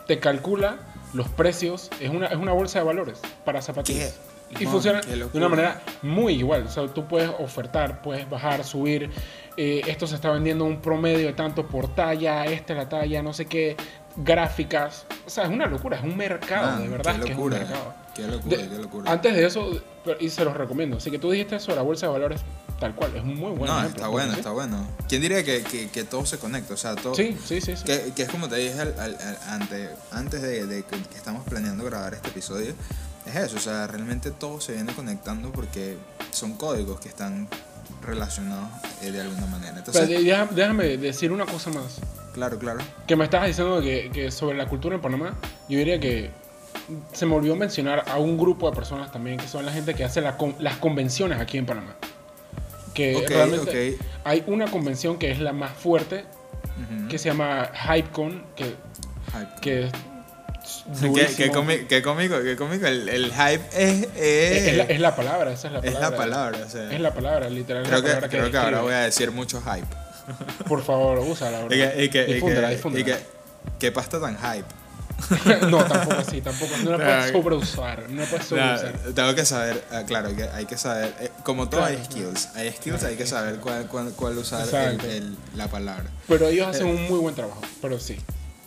te calcula los precios, es una, es una bolsa de valores para zapatillas. Qué- Y man, funciona de una manera muy igual. O sea, tú puedes ofertar, puedes bajar, subir. eh, esto se está vendiendo un promedio de tanto por talla, esta es la talla, no sé qué, gráficas. O sea, es una locura, es un mercado, Ah, de verdad qué que es un locura, mercado. Qué locura, De- qué locura. Antes de eso, y se los recomiendo. Así que tú dijiste eso, la bolsa de valores, tal cual, es muy buen no, ejemplo, está bueno, está bueno. ¿Quién diría que, que, que todo se conecta? O sea, todo... Sí, sí, sí. sí. Que, que es como te dije al- al- al- ante- antes de, de que estamos planeando grabar este episodio, es eso, o sea, realmente todo se viene conectando porque son códigos que están relacionados eh, de alguna manera. Entonces, déjame decir una cosa más. claro, claro. Que me estabas diciendo que, que sobre la cultura en Panamá, yo diría que se me olvidó mencionar a un grupo de personas también, que son la gente que hace la con- las convenciones aquí en Panamá. Que realmente hay una convención que es la más fuerte, que se llama HypeCon, que, Hype. que Qué, qué comi- qué cómico, qué cómico. El, el hype es, Es, es la, es, es la palabra, esa es la es palabra. la palabra. O sea, Es la palabra, literal. es creo que, palabra creo que ahora voy a decir mucho hype. Por favor, úsala, bro. Y que, y que, y Difúndela, que, difúndela. y que, ¿qué pasta tan hype? no, tampoco así, tampoco. No la puedes sobreusar. No la puedes sobreusar. tengo que saber, ah, claro, que hay que saber, eh, como todo hay Claro. skills, hay skills, hay que saber cuál, cuál, cuál usar el- el- la palabra. Pero ellos hacen un muy buen trabajo, pero sí.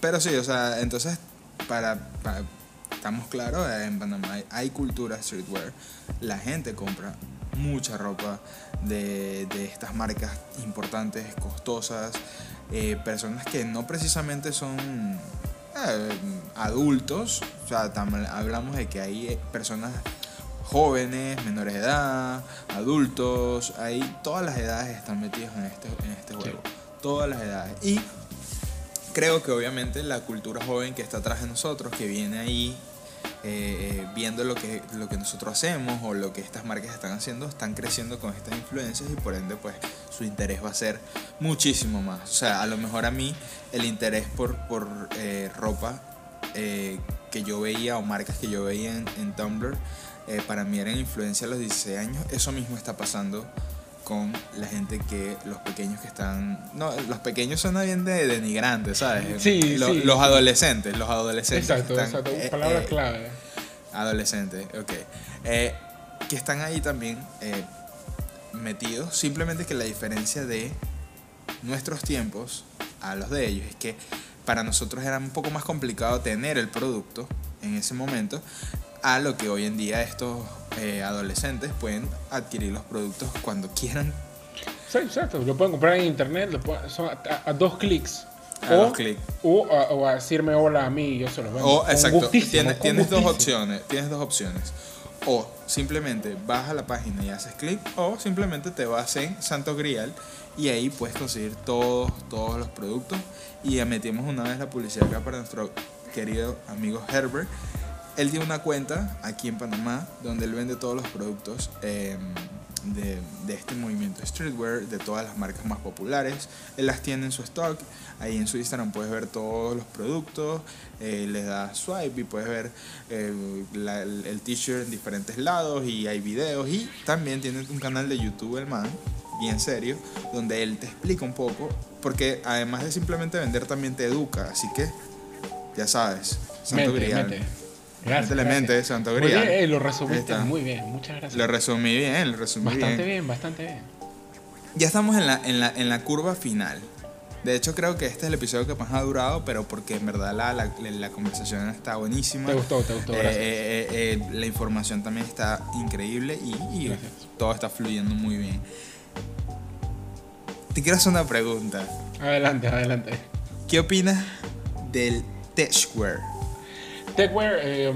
Pero sí, o sea, entonces, para, para- estamos claros, eh, en Panamá hay, hay cultura streetwear, la gente compra mucha ropa de, de estas marcas importantes, costosas, eh, personas que no precisamente son eh, adultos, o sea, tam- hablamos de que hay personas jóvenes, menores de edad, adultos, hay todas las edades están metidas en este, en este juego, todas las edades. Y creo que obviamente la cultura joven que está atrás de nosotros, que viene ahí eh, eh, viendo lo que, lo que nosotros hacemos o lo que estas marcas están haciendo, están creciendo con estas influencias y por ende pues su interés va a ser muchísimo más. O sea, a lo mejor a mí el interés por, por eh, ropa eh, que yo veía o marcas que yo veía en, en Tumblr, eh, para mí eran influencia a los 16 años. Eso mismo está pasando con la gente que, los pequeños que están... No, los pequeños suena bien de denigrante, ¿sabes? Sí, Lo- sí. Los adolescentes, los adolescentes. Exacto, están, exacto. eh, Palabra eh, clave. Adolescentes, ok. Eh, que están ahí también eh, metidos. Simplemente que la diferencia de nuestros tiempos a los de ellos es que para nosotros era un poco más complicado tener el producto en ese momento a lo que hoy en día estos eh, adolescentes pueden adquirir los productos cuando quieran Sí, exacto. Lo pueden comprar en internet, lo pueden- son a, a- dos clics. a dos clics. O a, o a decirme hola a mí y yo se los vendo. O, exacto, tienes, tienes dos opciones, tienes dos opciones. O simplemente vas a la página y haces clic, o simplemente te vas en Santo Grial y ahí puedes conseguir todos, todos los productos. Y ya metimos una vez la publicidad acá para nuestro querido amigo Herbert. Él tiene una cuenta aquí en Panamá donde él vende todos los productos eh, de, de este movimiento streetwear, de todas las marcas más populares. Él las tiene en su stock. Ahí en su Instagram puedes ver todos los productos. eh, les das swipe y puedes ver eh, la- el, el t-shirt en diferentes lados y hay videos. Y también tiene un canal de YouTube, el man, bien serio, donde él te explica un poco. Porque además de simplemente vender, también te educa. Así que, ya sabes, Santo mente. Gracias, Métele gracias. mente, Santo Muy Grial. bien, eh, lo resumiste muy bien. Muchas gracias. Lo resumí bien, lo resumí bastante bien. bien. bastante bien. Ya estamos en la, en, la, en la curva final. De hecho, creo que este es el episodio que más ha durado, pero porque en verdad la, la, la conversación está buenísima. Te gustó, te gustó, Eh, gracias. eh, eh, eh, la información también está increíble y, y todo está fluyendo muy bien. Te quiero hacer una pregunta. Adelante, adelante. ¿Qué opinas del techwear? Techwear, eh,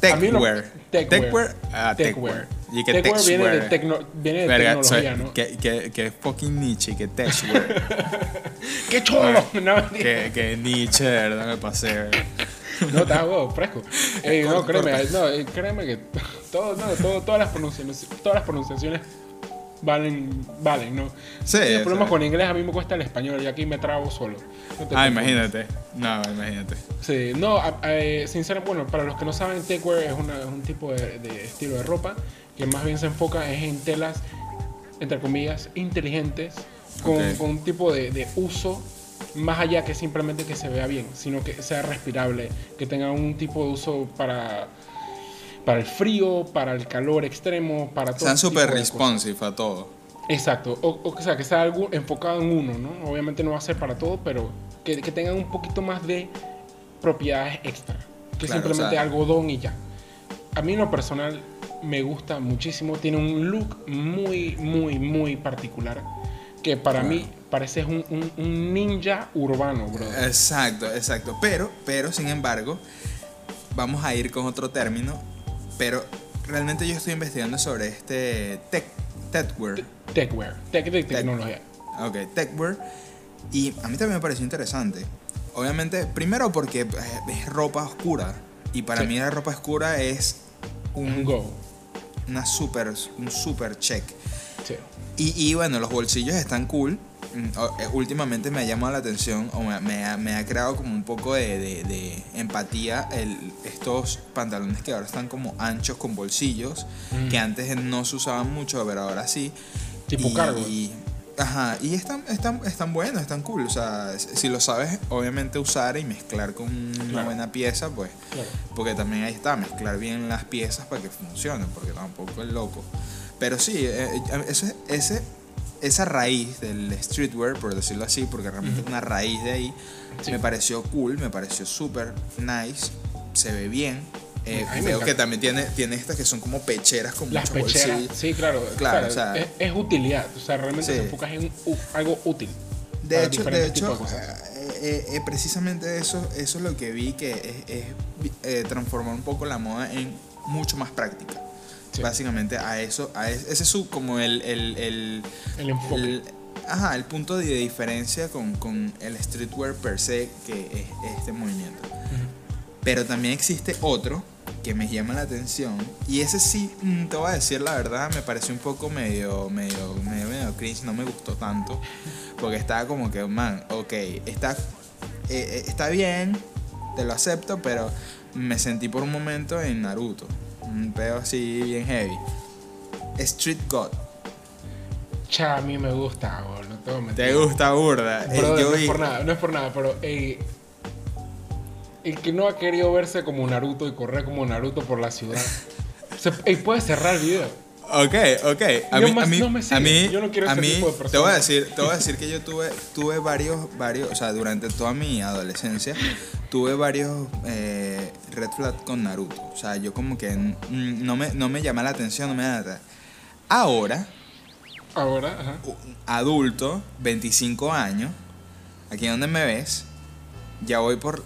Techwear. Techwear. Techwear. Ah, techwear. Y que Techwear viene de, tecno- viene de Verga, tecnología, soy- ¿no? que, que, que fucking Nietzsche, que techwear. ¡Qué cholo! No, que, que Nietzsche, de verdad me pasé. No, está huevo, fresco. Ey, no, Corta, créeme, no, eh, créeme que todo, no, todo- todas, las pronunciaciones, todas las pronunciaciones valen, valen, ¿no? Sí, El problema sea. con inglés a mí me cuesta el español y aquí me trabo solo. No Ah, imagínate. No, imagínate. Sí, no, eh, sinceramente, bueno, para los que no saben, techwear es, una- es un tipo de, de estilo de ropa que más bien se enfoca es en telas, entre comillas, inteligentes, con, Ok. con un tipo de, de uso más allá que simplemente que se vea bien, sino que sea respirable, que tenga un tipo de uso para, para el frío, para el calor extremo, para todo. Sean súper de cosas. responsive a todo. Exacto, o, o sea, que sea algo enfocado en uno, ¿no? Obviamente no va a ser para todo, pero que, que tengan un poquito más de propiedades extra. Que Claro, simplemente o sea- algodón y ya. A mí en lo personal me gusta muchísimo. Tiene un look muy, muy, muy particular. Que para Claro. mí parece un, un- un ninja urbano, bro. Exacto, exacto. Pero, pero, sin embargo, vamos a ir con otro término. Pero realmente yo estoy investigando sobre este tech, techwear. Techwear. Tech de tecnología. Ok, techwear. Y a mí también me pareció interesante. Obviamente, primero porque eh, es ropa oscura. Y para Sí. mí la ropa oscura es Un un, go. una super, un super check. Sí. Y, y bueno, los bolsillos están cool. Eh, Últimamente me ha llamado la atención o me, me ha, me ha creado como un poco de, de- de empatía el, estos pantalones que ahora están como anchos con bolsillos, Mm. que antes no se usaban mucho, pero ahora sí. Tipo y, cargo. y- ajá, y están, están, están buenos, están cool. O sea, si lo sabes, obviamente usar y mezclar con una Claro. buena pieza, pues Claro. porque también ahí está, mezclar bien las piezas para que funcionen, porque tampoco es loco. Pero sí, eh, eh, ese, ese, esa raíz del streetwear, por decirlo así, porque realmente es una raíz de ahí, Sí. me pareció cool, me pareció súper nice, se ve bien. Eh, veo que también tiene, tiene estas que son como pecheras con Las muchos pecheras, bolsillos. sí, claro. Claro, o sea, es, es utilidad. O sea, realmente Sí. te enfocas en u- algo útil. De hecho, de hecho eh, eh, eh, precisamente eso, eso es lo que vi que es, es, eh, transformar un poco la moda en mucho más práctica. Sí. Básicamente a eso, a es- ese es su, como el, el, el, El enfoque. el- ajá, el punto de diferencia con, con el streetwear per se que es este movimiento. Ujú. Pero también existe otro que me llama la atención y ese sí, mm, te voy a decir la verdad, me pareció un poco medio, medio, medio, medio cringe, no me gustó tanto porque estaba como que, man, ok, está, eh, eh, está bien, te lo acepto, pero me sentí por un momento en Naruto, un pedo así bien heavy. Street God, Cha, a mí me gusta, bro, no te voy a mentir. ¿te gusta burda? Eh, yo no es por nada, no es por nada, pero ey, el que no ha querido verse como Naruto y correr como Naruto por la ciudad, se, puede cerrar el video. Ok, ok. A mí, a mí, no me a mí, Yo no quiero a ese mí, tipo de te voy a decir, te voy a decir que yo tuve, tuve varios, varios, o sea, durante toda mi adolescencia, tuve varios eh, red flag con Naruto. O sea, yo como que no me, no me llama la atención, no me da nada. Ahora, Ahora, ajá. adulto, 25 años, aquí donde me ves, ya voy por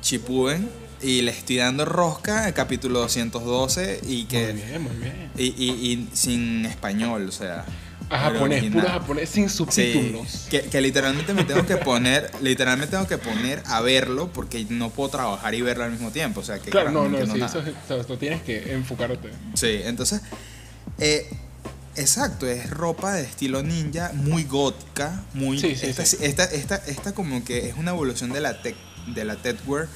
Chipuden y le estoy dando rosca al capítulo 212 y que... Muy bien, muy bien. Y, y, y sin español, o sea. A el japonés, puro japonés, sin Sí, subtítulos. que, que literalmente me tengo que poner, literalmente tengo que poner a verlo porque no puedo trabajar y verlo al mismo tiempo, o sea, que Claro, no, no, entiendo sí, nada. eso, eso, eso tienes que enfocarte. Sí, entonces, eh, exacto, es ropa de estilo ninja, muy gótica, muy... Sí, sí, esta, sí. Esta, esta, esta como que es una evolución de la tech, de la techwear,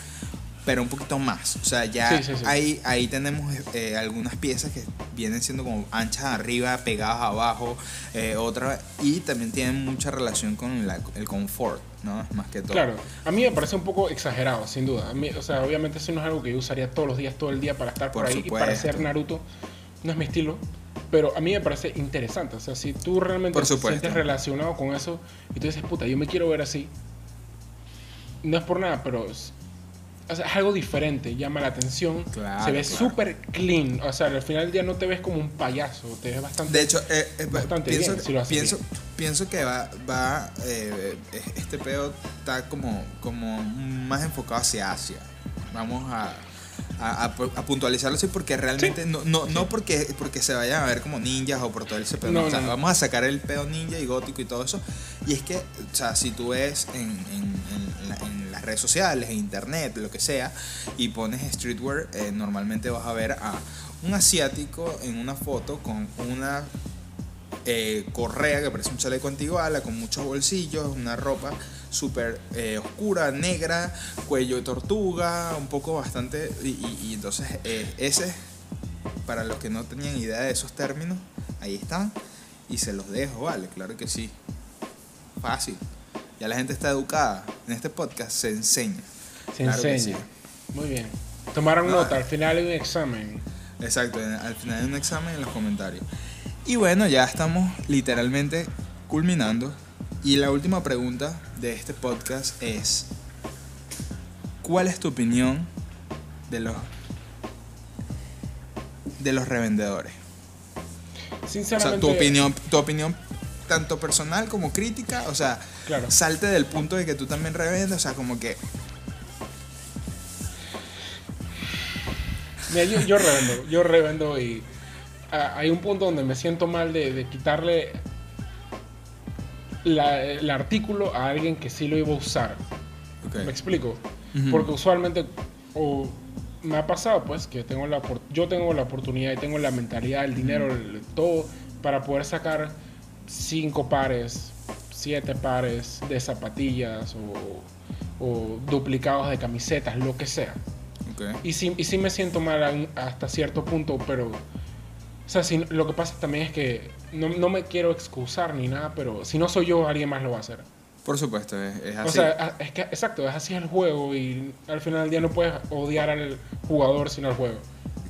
pero un poquito más. O sea, ya Sí, sí, sí. Ahí, ahí tenemos eh, algunas piezas que vienen siendo como anchas arriba, pegadas abajo, eh, otra, y también tienen mucha relación con la- el confort, ¿no? Más que todo. Claro, a mí me parece un poco exagerado, sin duda. A mí, o sea, obviamente eso no es algo que yo usaría todos los días, todo el día para estar por, Por ahí y para ser Naruto. No es mi estilo, pero a mí me parece interesante. O sea, si tú realmente te sientes relacionado con eso y tú dices, puta, yo me quiero ver así, no es por nada, pero o sea, es algo diferente, llama la atención, Claro, se ve claro. súper clean. O sea, al final del día no te ves como un payaso, te ves bastante. De hecho, eh, eh, Bastante pienso, bien, si lo pienso, bien. pienso que va, va eh, este pedo está como, como más enfocado hacia Asia. Vamos a, a, a a puntualizarlo así porque realmente no, no, no porque, porque se vayan a ver como ninjas o por todo ese pedo. No, no, o sea, no. Vamos a sacar el pedo ninja y gótico y todo eso. Y es que, o sea, si tú ves en, en- en la- en las redes sociales, en internet, lo que sea, y pones streetwear, eh, normalmente vas a ver a un asiático en una foto con una eh, correa que parece un chaleco antiguala con muchos bolsillos, una ropa súper eh, oscura, negra, cuello de tortuga, un poco bastante. Y, y- y entonces, eh, ese, para los que no tenían idea de esos términos, ahí están. Y se los dejo, vale, claro que sí. Fácil. Ya la gente está educada. En este podcast se enseña. se claro enseña. sí. Muy bien. Tomaron nota, al final hay un examen. Exacto, al final de un examen en los comentarios. Y bueno, ya estamos literalmente culminando. Y la última pregunta de este podcast es, ¿cuál es tu opinión de los de los revendedores? O Sinceramente. sea, tu opinión, tu opinión tanto personal como crítica, o sea, Claro. salte del punto de que tú también revendes, o sea, como que Mira, yo, yo revendo, yo revendo y hay un punto donde me siento mal de, de quitarle la- el artículo a alguien que sí lo iba a usar. Ok. ¿Me explico? Porque usualmente o me ha pasado pues que tengo la yo tengo la oportunidad y tengo la mentalidad, el dinero, el- todo para poder sacar cinco pares, siete pares de zapatillas o, o duplicados de camisetas, lo que sea. Ok. Y sí, y sí me siento mal hasta cierto punto, pero... O sea, si- lo que pasa también es que no, no me quiero excusar ni nada, pero si no soy yo, alguien más lo va a hacer. Por supuesto, es, es así. O sea, es que, exacto, es así el juego y al final del día no puedes odiar al jugador sino al juego.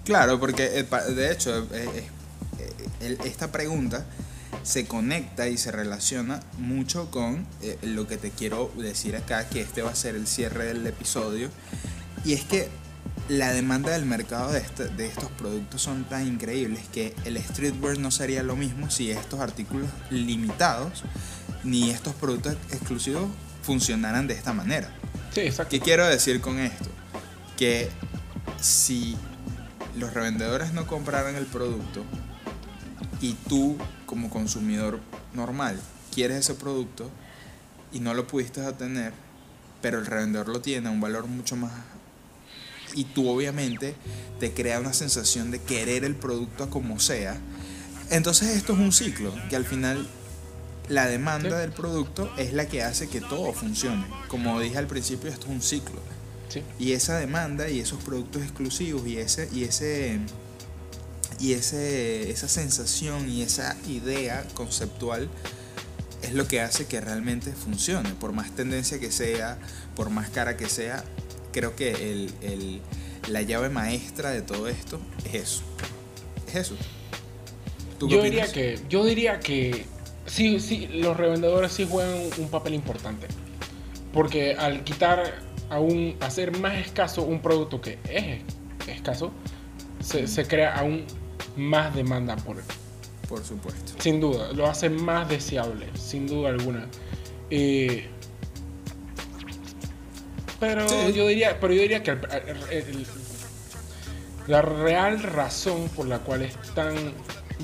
Claro, porque eh, de hecho eh, eh, esta pregunta se conecta y se relaciona mucho con lo que te quiero decir acá, que este va a ser el cierre del episodio. Y es que la demanda del mercado de, este- de estos productos son tan increíbles que el streetwear no sería lo mismo si estos artículos limitados ni estos productos exclusivos funcionaran de esta manera. Sí, exacto. ¿Qué quiero decir con esto? Que si los revendedores no compraran el producto y tú como consumidor normal quieres ese producto y no lo pudiste obtener, pero el revendedor lo tiene a un valor mucho más y tú obviamente te crea una sensación de querer el producto a como sea, entonces esto es un ciclo que al final la demanda Sí. del producto es la que hace que todo funcione. Como dije al principio, esto es un ciclo. Sí. Y esa demanda y esos productos exclusivos y ese y ese y ese esa sensación y esa idea conceptual es lo que hace que realmente funcione. Por más tendencia que sea, por más cara que sea, creo que el, el- la llave maestra de todo esto es eso. Es eso. ¿Tú qué Yo opinas? diría que, yo diría que sí, sí, los revendedores sí juegan un papel importante. Porque al quitar aún, hacer más escaso un producto que es escaso, se, se crea aún más demanda por él. Por supuesto. Sin duda, lo hace más deseable, sin duda alguna. Eh, pero Sí. yo diría, pero yo diría que el- el- el- la real razón por la cual están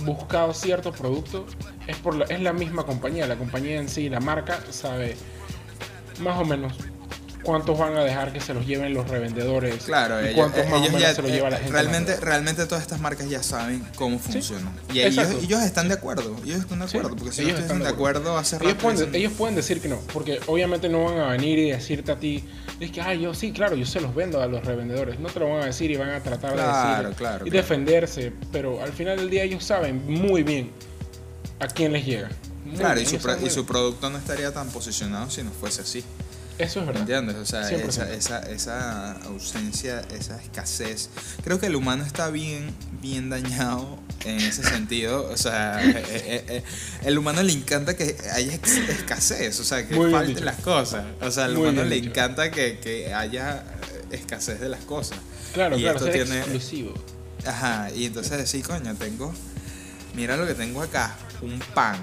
buscados ciertos productos es por la, es la misma compañía. La compañía en sí, la marca, sabe más o menos cuántos van a dejar que se los lleven los revendedores Claro, y ellos, cuántos eh, más o ellos menos ya se los eh, lleva la gente. realmente, realmente todas estas marcas ya saben cómo funcionan. y ellos, están de acuerdo, ellos están de Sí, acuerdo, porque si ellos están de acuerdo hace Ellos rato pueden, ellos pueden decir que no, porque obviamente no van a venir y decirte a ti, es que, ay, yo sí, claro, yo se los vendo a los revendedores. No te lo van a decir y van a tratar Claro, de decir claro, y claro. defenderse, pero al final del día ellos saben muy bien a quién les llega. Muy Claro, y su, y producto no estaría tan posicionado si no fuese así. Eso es ¿Me verdad. entiendes? O sea, 100%. esa, esa, esa ausencia, esa escasez. Creo que el humano está bien, bien dañado en ese sentido. O sea, eh, eh, eh, el humano le encanta que haya escasez, o sea, que falten dicho. las cosas. O sea, al humano le dicho. encanta que, que haya eh, escasez de las cosas. Claro, Y claro, esto tiene- exclusivo. Ajá, y entonces decir, coño, tengo. Mira lo que tengo acá, un pan.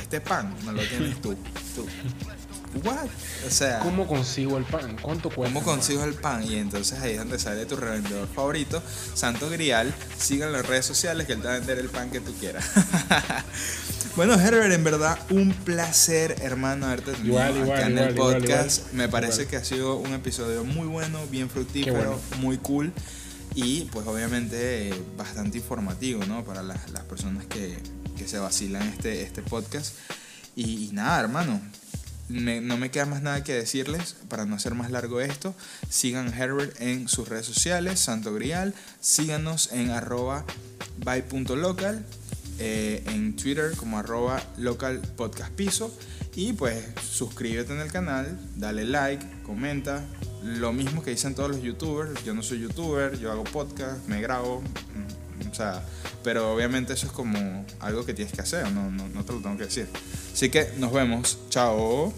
Este pan no lo tienes tú. tú. What? O sea. ¿Cómo consigo el pan? ¿Cuánto cuesta? ¿Cómo consigo el pan? Y entonces ahí es donde sale tu revendedor favorito, Santo Grial. Sigan las redes sociales que él te va a vender el pan que tú quieras. bueno, Herbert, en verdad, un placer, hermano, haberte tenido Igual, igual, acá en igual, el podcast. Me parece que ha sido un episodio muy bueno, bien fructífero, bueno. muy cool. Y pues obviamente eh, bastante informativo, ¿no? Para las, las personas que, que se vacilan este, este podcast. Y, y nada, hermano, no me queda más nada que decirles para no hacer más largo esto. Sigan Herbert en sus redes sociales, Santo Grial. Síganos en arroba by.local, eh, en Twitter como arroba local podcast piso. Y pues suscríbete en el canal, dale like, comenta. Lo mismo que dicen todos los youtubers. Yo no soy youtuber, yo hago podcast, me grabo. O sea, pero obviamente eso es como algo que tienes que hacer, no, no, no te lo tengo que decir. Así que nos vemos. Chao.